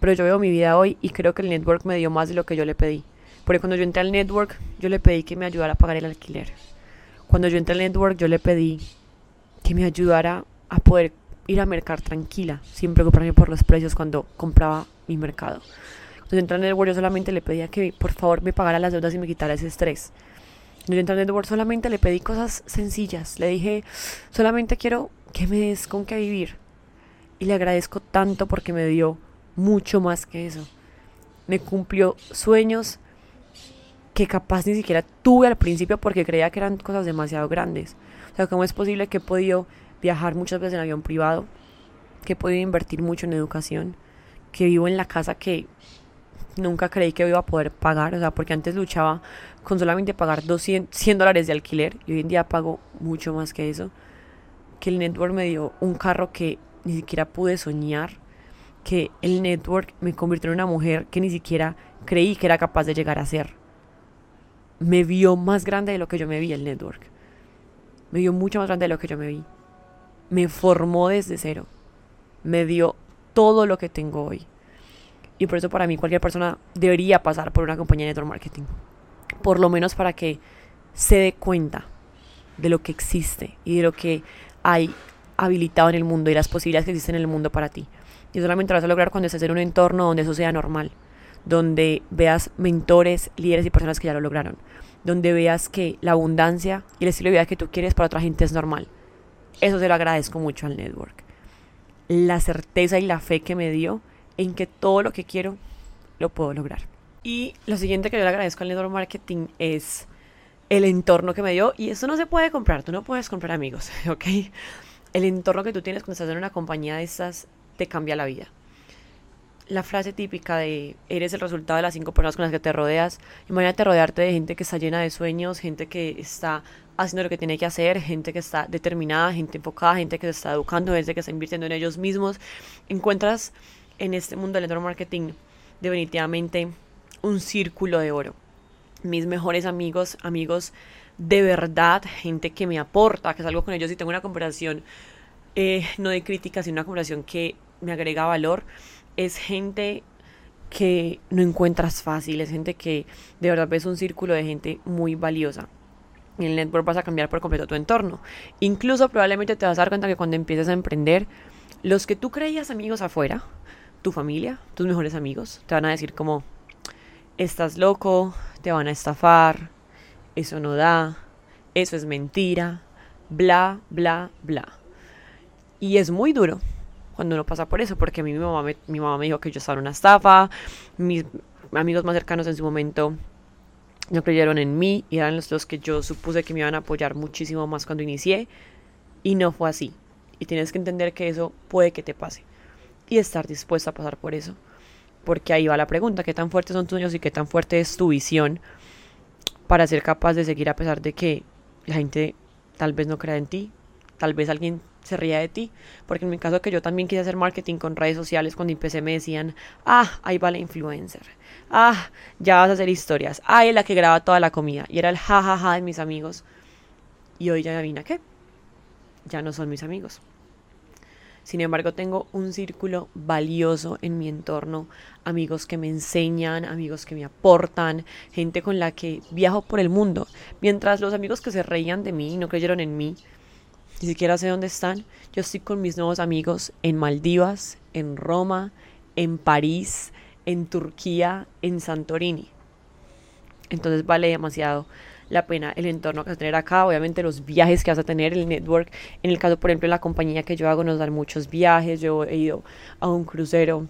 Pero yo veo mi vida hoy y creo que el network me dio más de lo que yo le pedí. Porque cuando yo entré al network, yo le pedí que me ayudara a pagar el alquiler. Cuando yo entré al network, yo le pedí que me ayudara a poder ir a mercar tranquila, sin preocuparme por los precios cuando compraba mi mercado. Cuando entré en el yo solamente le pedía que por favor me pagara las deudas y me quitara ese estrés. Cuando entré en el solamente le pedí cosas sencillas. Le dije, solamente quiero que me des con qué vivir. Y le agradezco tanto porque me dio mucho más que eso. Me cumplió sueños que capaz ni siquiera tuve al principio porque creía que eran cosas demasiado grandes. O sea, ¿cómo es posible que he podido viajar muchas veces en avión privado, que he podido invertir mucho en educación, que vivo en la casa que nunca creí que iba a poder pagar, o sea, porque antes luchaba con solamente pagar 200, 100 dólares de alquiler y hoy en día pago mucho más que eso, que el network me dio un carro que ni siquiera pude soñar, que el network me convirtió en una mujer que ni siquiera creí que era capaz de llegar a ser. Me vio más grande de lo que yo me vi el network. Me vio mucho más grande de lo que yo me vi me formó desde cero, me dio todo lo que tengo hoy. Y por eso para mí cualquier persona debería pasar por una compañía de network marketing. Por lo menos para que se dé cuenta de lo que existe y de lo que hay habilitado en el mundo y las posibilidades que existen en el mundo para ti. Y solamente lo vas a lograr cuando estés en un entorno donde eso sea normal, donde veas mentores, líderes y personas que ya lo lograron, donde veas que la abundancia y el estilo de vida que tú quieres para otra gente es normal eso se lo agradezco mucho al network. La certeza y la fe que me dio en que todo lo que quiero lo puedo lograr. Y lo siguiente que yo le agradezco al network marketing es el entorno que me dio. Y eso no se puede comprar, tú no puedes comprar amigos, (laughs) ¿ok? El entorno que tú tienes cuando estás en una compañía de estas te cambia la vida. La frase típica de eres el resultado de las cinco personas con las que te rodeas. Imagínate rodearte de gente que está llena de sueños, gente que está haciendo lo que tiene que hacer, gente que está determinada, gente enfocada, gente que se está educando, gente que está invirtiendo en ellos mismos. Encuentras en este mundo del network marketing definitivamente un círculo de oro. Mis mejores amigos, amigos de verdad, gente que me aporta, que salgo con ellos y tengo una conversación eh, no de crítica, sino una conversación que me agrega valor, es gente que no encuentras fácil, es gente que de verdad ves un círculo de gente muy valiosa en el network vas a cambiar por completo tu entorno. Incluso probablemente te vas a dar cuenta que cuando empieces a emprender, los que tú creías amigos afuera, tu familia, tus mejores amigos, te van a decir como, estás loco, te van a estafar, eso no da, eso es mentira, bla, bla, bla. Y es muy duro cuando uno pasa por eso, porque a mí mi mamá me, mi mamá me dijo que yo estaba en una estafa, mis amigos más cercanos en su momento no creyeron en mí y eran los, dos que yo supuse que me iban a apoyar muchísimo más cuando inicié y no fue así. Y tienes que entender que eso puede que te pase y estar dispuesta a pasar por eso. Porque ahí va la pregunta, ¿qué tan fuertes son tus sueños y qué tan fuerte es tu visión para ser capaz de seguir a pesar de que la gente tal vez no crea en ti, tal vez alguien se ría de ti, porque en mi caso que yo también quise hacer marketing con redes sociales, cuando empecé me decían, ah, ahí va la influencer, ah, ya vas a hacer historias, ah, es la que graba toda la comida, y era el jajaja ja, ja de mis amigos, y hoy ya vine a qué, ya no son mis amigos. Sin embargo, tengo un círculo valioso en mi entorno, amigos que me enseñan, amigos que me aportan, gente con la que viajo por el mundo. Mientras los amigos que se reían de mí y no creyeron en mí, ni siquiera sé dónde están. Yo estoy con mis nuevos amigos en Maldivas, en Roma, en París, en Turquía, en Santorini. Entonces vale demasiado la pena el entorno que vas a tener acá, obviamente los viajes que vas a tener, el network. En el caso, por ejemplo, de la compañía que yo hago nos dan muchos viajes. Yo he ido a un crucero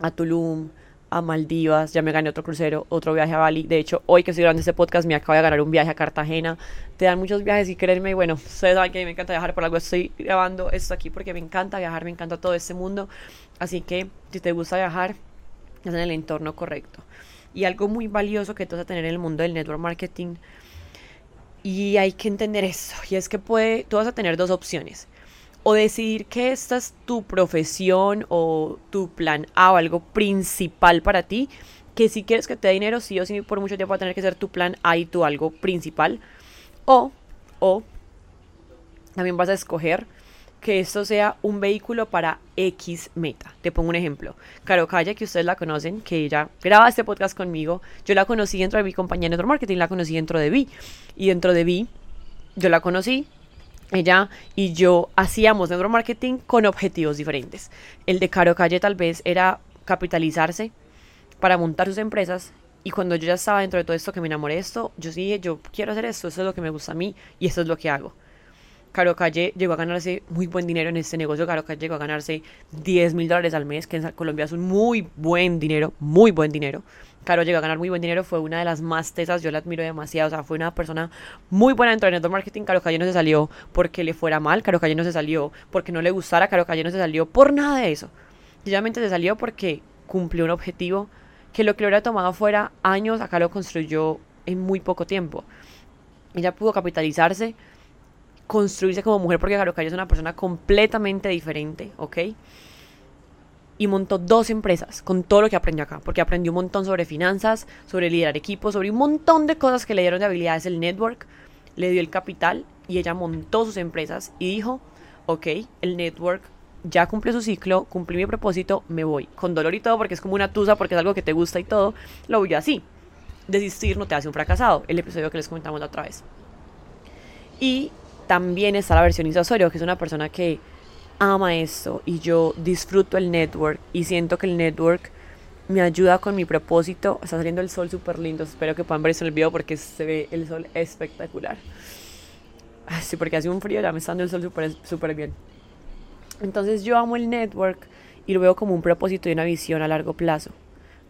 a Tulum, a Maldivas, ya me gané otro crucero, otro viaje a Bali. De hecho, hoy que estoy grabando este podcast me acabo de ganar un viaje a Cartagena. Te dan muchos viajes y créeme, bueno, ustedes saben que me encanta viajar, por algo estoy grabando esto aquí porque me encanta viajar, me encanta todo este mundo. Así que si te gusta viajar, es en el entorno correcto. Y algo muy valioso que tú vas a tener en el mundo del network marketing y hay que entender eso. Y es que puede, tú vas a tener dos opciones. O decidir que esta es tu profesión o tu plan A o algo principal para ti. Que si quieres que te dé dinero, sí o sí por mucho tiempo va a tener que ser tu plan A y tu algo principal. O, o también vas a escoger que esto sea un vehículo para X meta. Te pongo un ejemplo. Caro Calle, que ustedes la conocen, que ella graba este podcast conmigo, yo la conocí dentro de mi compañía de Network Marketing, la conocí dentro de Vi. Y dentro de Vi, yo la conocí, ella y yo hacíamos Network Marketing con objetivos diferentes. El de Caro Calle tal vez era capitalizarse para montar sus empresas y cuando yo ya estaba dentro de todo esto que me enamoré de esto, yo dije, yo quiero hacer esto, eso es lo que me gusta a mí y eso es lo que hago. Caro Calle llegó a ganarse muy buen dinero en este negocio. Caro Calle llegó a ganarse 10 mil dólares al mes, que en Colombia es un muy buen dinero, muy buen dinero. Caro llegó a ganar muy buen dinero, fue una de las más tesas, yo la admiro demasiado, o sea, fue una persona muy buena dentro del network marketing. Caro Calle no se salió porque le fuera mal, Caro Calle no se salió porque no le gustara, Caro Calle no se salió por nada de eso. Sencillamente se salió porque cumplió un objetivo que lo que le hubiera tomado fuera años, acá lo construyó en muy poco tiempo. Ella pudo capitalizarse construirse como mujer, porque Calle es una persona completamente diferente, ¿ok? Y montó dos empresas con todo lo que aprendió acá, porque aprendió un montón sobre finanzas, sobre liderar equipos, sobre un montón de cosas que le dieron de habilidades el network, le dio el capital y ella montó sus empresas y dijo, ok, el network ya cumple su ciclo, cumplí mi propósito, me voy. Con dolor y todo, porque es como una tusa, porque es algo que te gusta y todo, lo voy así. Desistir no te hace un fracasado, el episodio que les comentamos la otra vez. Y también está la versión Isa Osorio, que es una persona que ama esto y yo disfruto el network y siento que el network me ayuda con mi propósito. Está saliendo el sol súper lindo, espero que puedan ver eso en video porque se ve el sol espectacular. Sí, porque hace un frío, ya me está dando el sol súper super bien. Entonces yo amo el network y lo veo como un propósito y una visión a largo plazo,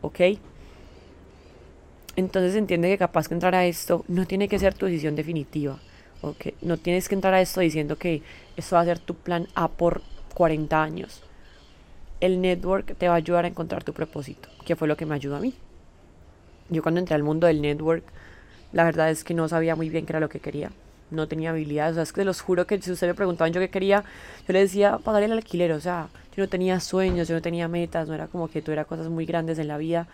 ¿ok? Entonces entiende que capaz que entrar a esto no tiene que ser tu decisión definitiva No tienes que entrar a esto diciendo que esto va a ser tu plan A por 40 años. El network te va a ayudar a encontrar tu propósito, que fue lo que me ayudó a mí. Yo cuando entré al mundo del network, la verdad es que no sabía muy bien qué era lo que quería. No tenía habilidades. O sea, es que los juro que si ustedes me preguntaban yo qué quería, yo les decía pagar el alquiler. O sea, yo no tenía sueños, yo no tenía metas, no era como que tuviera cosas muy grandes en la vida.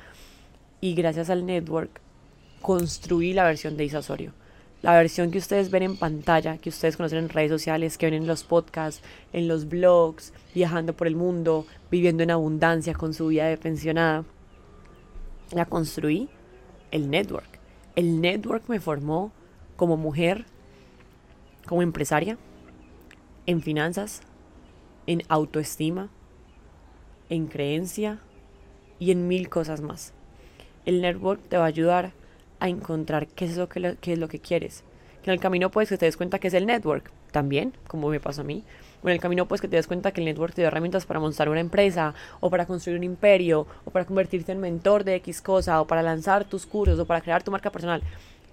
Y gracias al network construí la versión de Isa Osorio la versión que ustedes ven en pantalla, que ustedes conocen en redes sociales, que ven en los podcasts, en los blogs, viajando por el mundo, viviendo en abundancia con su vida de pensionada, la construí el network. El network me formó como mujer, como empresaria, en finanzas, en autoestima, en creencia y en mil cosas más. El network te va a ayudar a encontrar qué es lo que, es lo que quieres. En el camino puedes que te des cuenta que es el network, también, como me pasó a mí. O en el camino puedes que te des cuenta que el network te da herramientas para montar una empresa, o para construir un imperio, o para convertirte en mentor de X cosa, o para lanzar tus cursos, o para crear tu marca personal.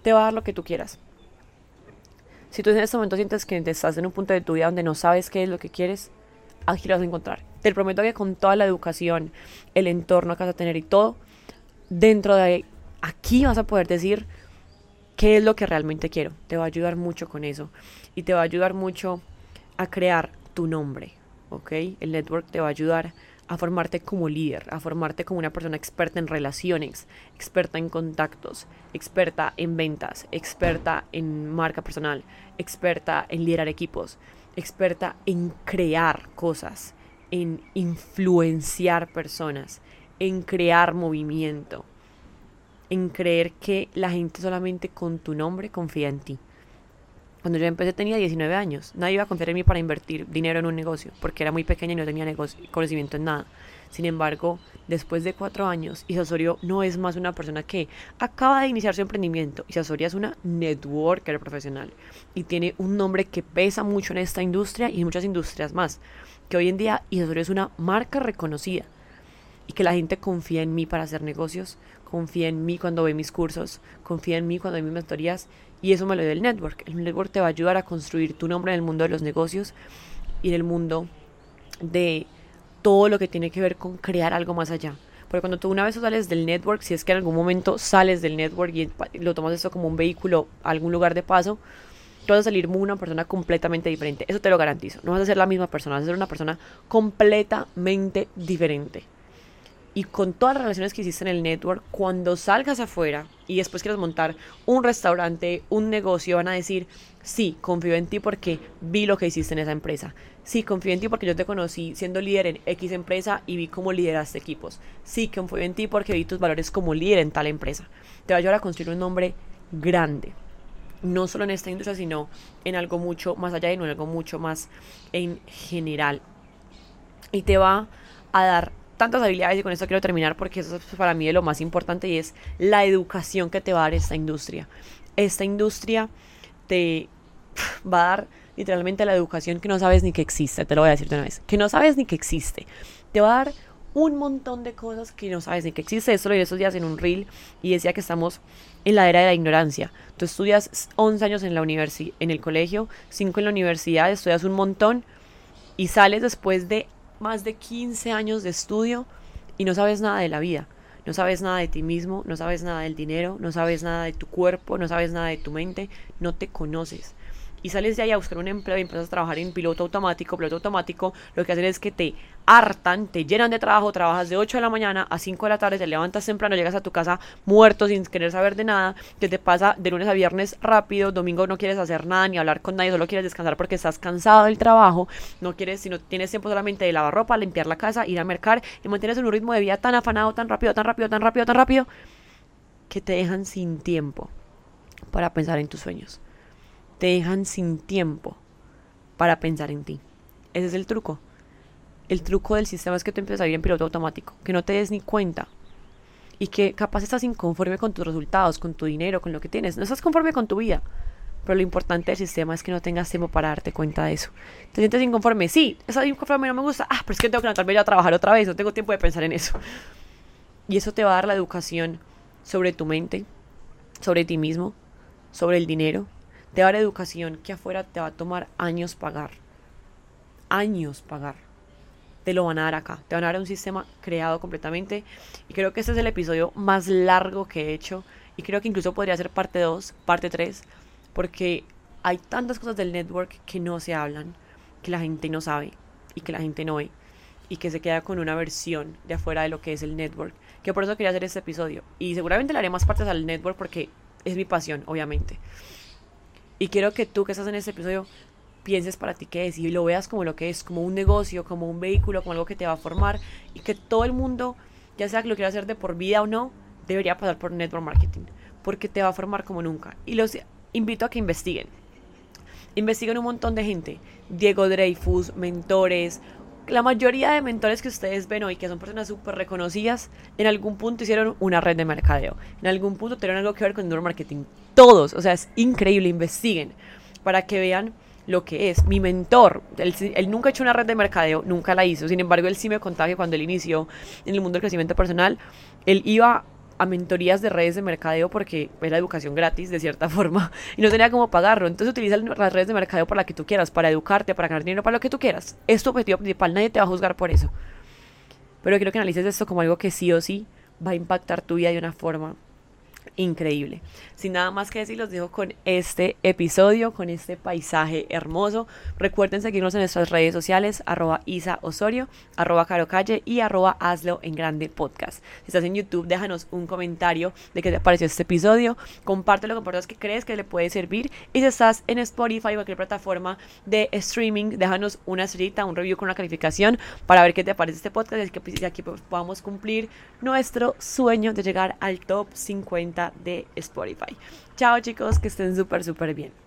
Te va a dar lo que tú quieras. Si tú en este momento sientes que estás en un punto de tu vida donde no sabes qué es lo que quieres, aquí lo vas a encontrar. Te prometo que con toda la educación, el entorno que vas a tener y todo, dentro de aquí vas a poder decir qué es lo que realmente quiero. Te va a ayudar mucho con eso. Y te va a ayudar mucho a crear tu nombre. ¿Ok? El network te va a ayudar a formarte como líder, a formarte como una persona experta en relaciones, experta en contactos, experta en ventas, experta en marca personal, experta en liderar equipos, experta en crear cosas, en influenciar personas, en crear movimiento en creer que la gente solamente con tu nombre confía en ti. Cuando yo empecé tenía 19 años. Nadie iba a confiar en mí para invertir dinero en un negocio, porque era muy pequeña y no tenía conocimiento en nada. Sin embargo, después de cuatro años, Isa Osorio no es más una persona que acaba de iniciar su emprendimiento. Isa Osorio es una networker profesional y tiene un nombre que pesa mucho en esta industria y en muchas industrias más. Que hoy en día Isa Osorio es una marca reconocida y que la gente confía en mí para hacer negocios, confía en mí cuando ve mis cursos, confía en mí cuando ve mis mentorías y eso me lo dio el network. El network te va a ayudar a construir tu nombre en el mundo de los negocios y en el mundo de todo lo que tiene que ver con crear algo más allá. Porque cuando tú una vez sales del network, si es que en algún momento sales del network y lo tomas esto como un vehículo a algún lugar de paso, tú vas a salir una persona completamente diferente. Eso te lo garantizo. No vas a ser la misma persona, vas a ser una persona completamente diferente y con todas las relaciones que hiciste en el network, cuando salgas afuera y después quieras montar un restaurante, un negocio, van a decir, sí, confío en ti porque vi lo que hiciste en esa empresa. Sí, confío en ti porque yo te conocí siendo líder en X empresa y vi cómo lideraste equipos. Sí, confío en ti porque vi tus valores como líder en tal empresa. Te va a ayudar a construir un nombre grande. No solo en esta industria, sino en algo mucho más allá y en algo mucho más en general. Y te va a dar tantas habilidades y con esto quiero terminar porque eso es para mí lo más importante y es la educación que te va a dar esta industria. Esta industria te (laughs) va a dar literalmente la educación que no sabes ni que existe, te lo voy a decir de una vez, que no sabes ni que existe. Te va a dar un montón de cosas que no sabes ni que existe. Esto lo vi esos días en un reel y decía que estamos en la era de la ignorancia. Tú estudias 11 años en la universidad, en el colegio, 5 en la universidad, estudias un montón y sales después de más de 15 años de estudio y no sabes nada de la vida. No sabes nada de ti mismo, no sabes nada del dinero, no sabes nada de tu cuerpo, no sabes nada de tu mente, no te conoces y sales de ahí a buscar un empleo y empiezas a trabajar en piloto automático, piloto automático, lo que hacen es que te hartan, te llenan de trabajo, trabajas de 8 de la mañana a 5 de la tarde, te levantas temprano, llegas a tu casa muerto sin querer saber de nada, que te pasa de lunes a viernes rápido, domingo no quieres hacer nada ni hablar con nadie, solo quieres descansar porque estás cansado del trabajo, no quieres, si no tienes tiempo solamente de lavar ropa, limpiar la casa, ir a mercar y mantienes en un ritmo de vida tan afanado, tan rápido, tan rápido, tan rápido, tan rápido, que te dejan sin tiempo para pensar en tus sueños te dejan sin tiempo para pensar en ti. Ese es el truco. El truco del sistema es que tú empiezas a ir en piloto automático, que no te des ni cuenta y que capaz estás inconforme con tus resultados, con tu dinero, con lo que tienes. No estás conforme con tu vida. Pero lo importante del sistema es que no tengas tiempo para darte cuenta de eso. ¿Te sientes inconforme? Sí, esa inconforme no me gusta. Ah, pero es que tengo que levantarme ya a trabajar otra vez. No tengo tiempo de pensar en eso. Y eso te va a dar la educación sobre tu mente, sobre ti mismo, sobre el dinero, te va a dar educación que afuera te va a tomar años pagar. Años pagar. Te lo van a dar acá. Te van a dar un sistema creado completamente. Y creo que este es el episodio más largo que he hecho. Y creo que incluso podría ser parte 2, parte 3. Porque hay tantas cosas del network que no se hablan, que la gente no sabe y que la gente no ve. Y que se queda con una versión de afuera de lo que es el network. Que por eso quería hacer este episodio. Y seguramente le haré más partes al network porque es mi pasión, obviamente. Y quiero que tú que estás en este episodio pienses para ti qué es y lo veas como lo que es, como un negocio, como un vehículo, como algo que te va a formar y que todo el mundo, ya sea que lo quiera hacer de por vida o no, debería pasar por network marketing, porque te va a formar como nunca. Y los invito a que investiguen. Investiguen un montón de gente, Diego Dreyfus, mentores, la mayoría de mentores que ustedes ven hoy, que son personas súper reconocidas, en algún punto hicieron una red de mercadeo. En algún punto tuvieron algo que ver con neuromarketing. Todos, o sea, es increíble, investiguen para que vean lo que es. Mi mentor, él, él, nunca ha hecho una red de mercadeo, nunca la hizo. Sin embargo, él sí me contaba que cuando él inició en el mundo del crecimiento personal, él iba a mentorías de redes de mercadeo porque es la educación gratis de cierta (laughs) forma y no tenía cómo pagarlo. Entonces utiliza las redes de mercadeo para la que tú quieras, para educarte, para ganar dinero, para lo que tú quieras. Es tu objetivo principal, nadie te va a juzgar por eso. Pero quiero que analices esto como algo que sí o sí va a impactar tu vida de una forma increíble. Sin nada más que decir, los dejo con este episodio, con este paisaje hermoso. Recuerden seguirnos en nuestras redes sociales, arroba Isa Osorio, arroba Caro Calle y arroba Hazlo en Grande Podcast. Si estás en YouTube, déjanos un comentario de qué te pareció este episodio, compártelo con personas que crees que le puede servir y si estás en Spotify o cualquier plataforma de streaming, déjanos una estrellita, un review con una calificación para ver qué te parece este podcast y que pues, aquí podamos cumplir nuestro sueño de llegar al top 50 de Spotify. Chao chicos, que estén súper, súper bien.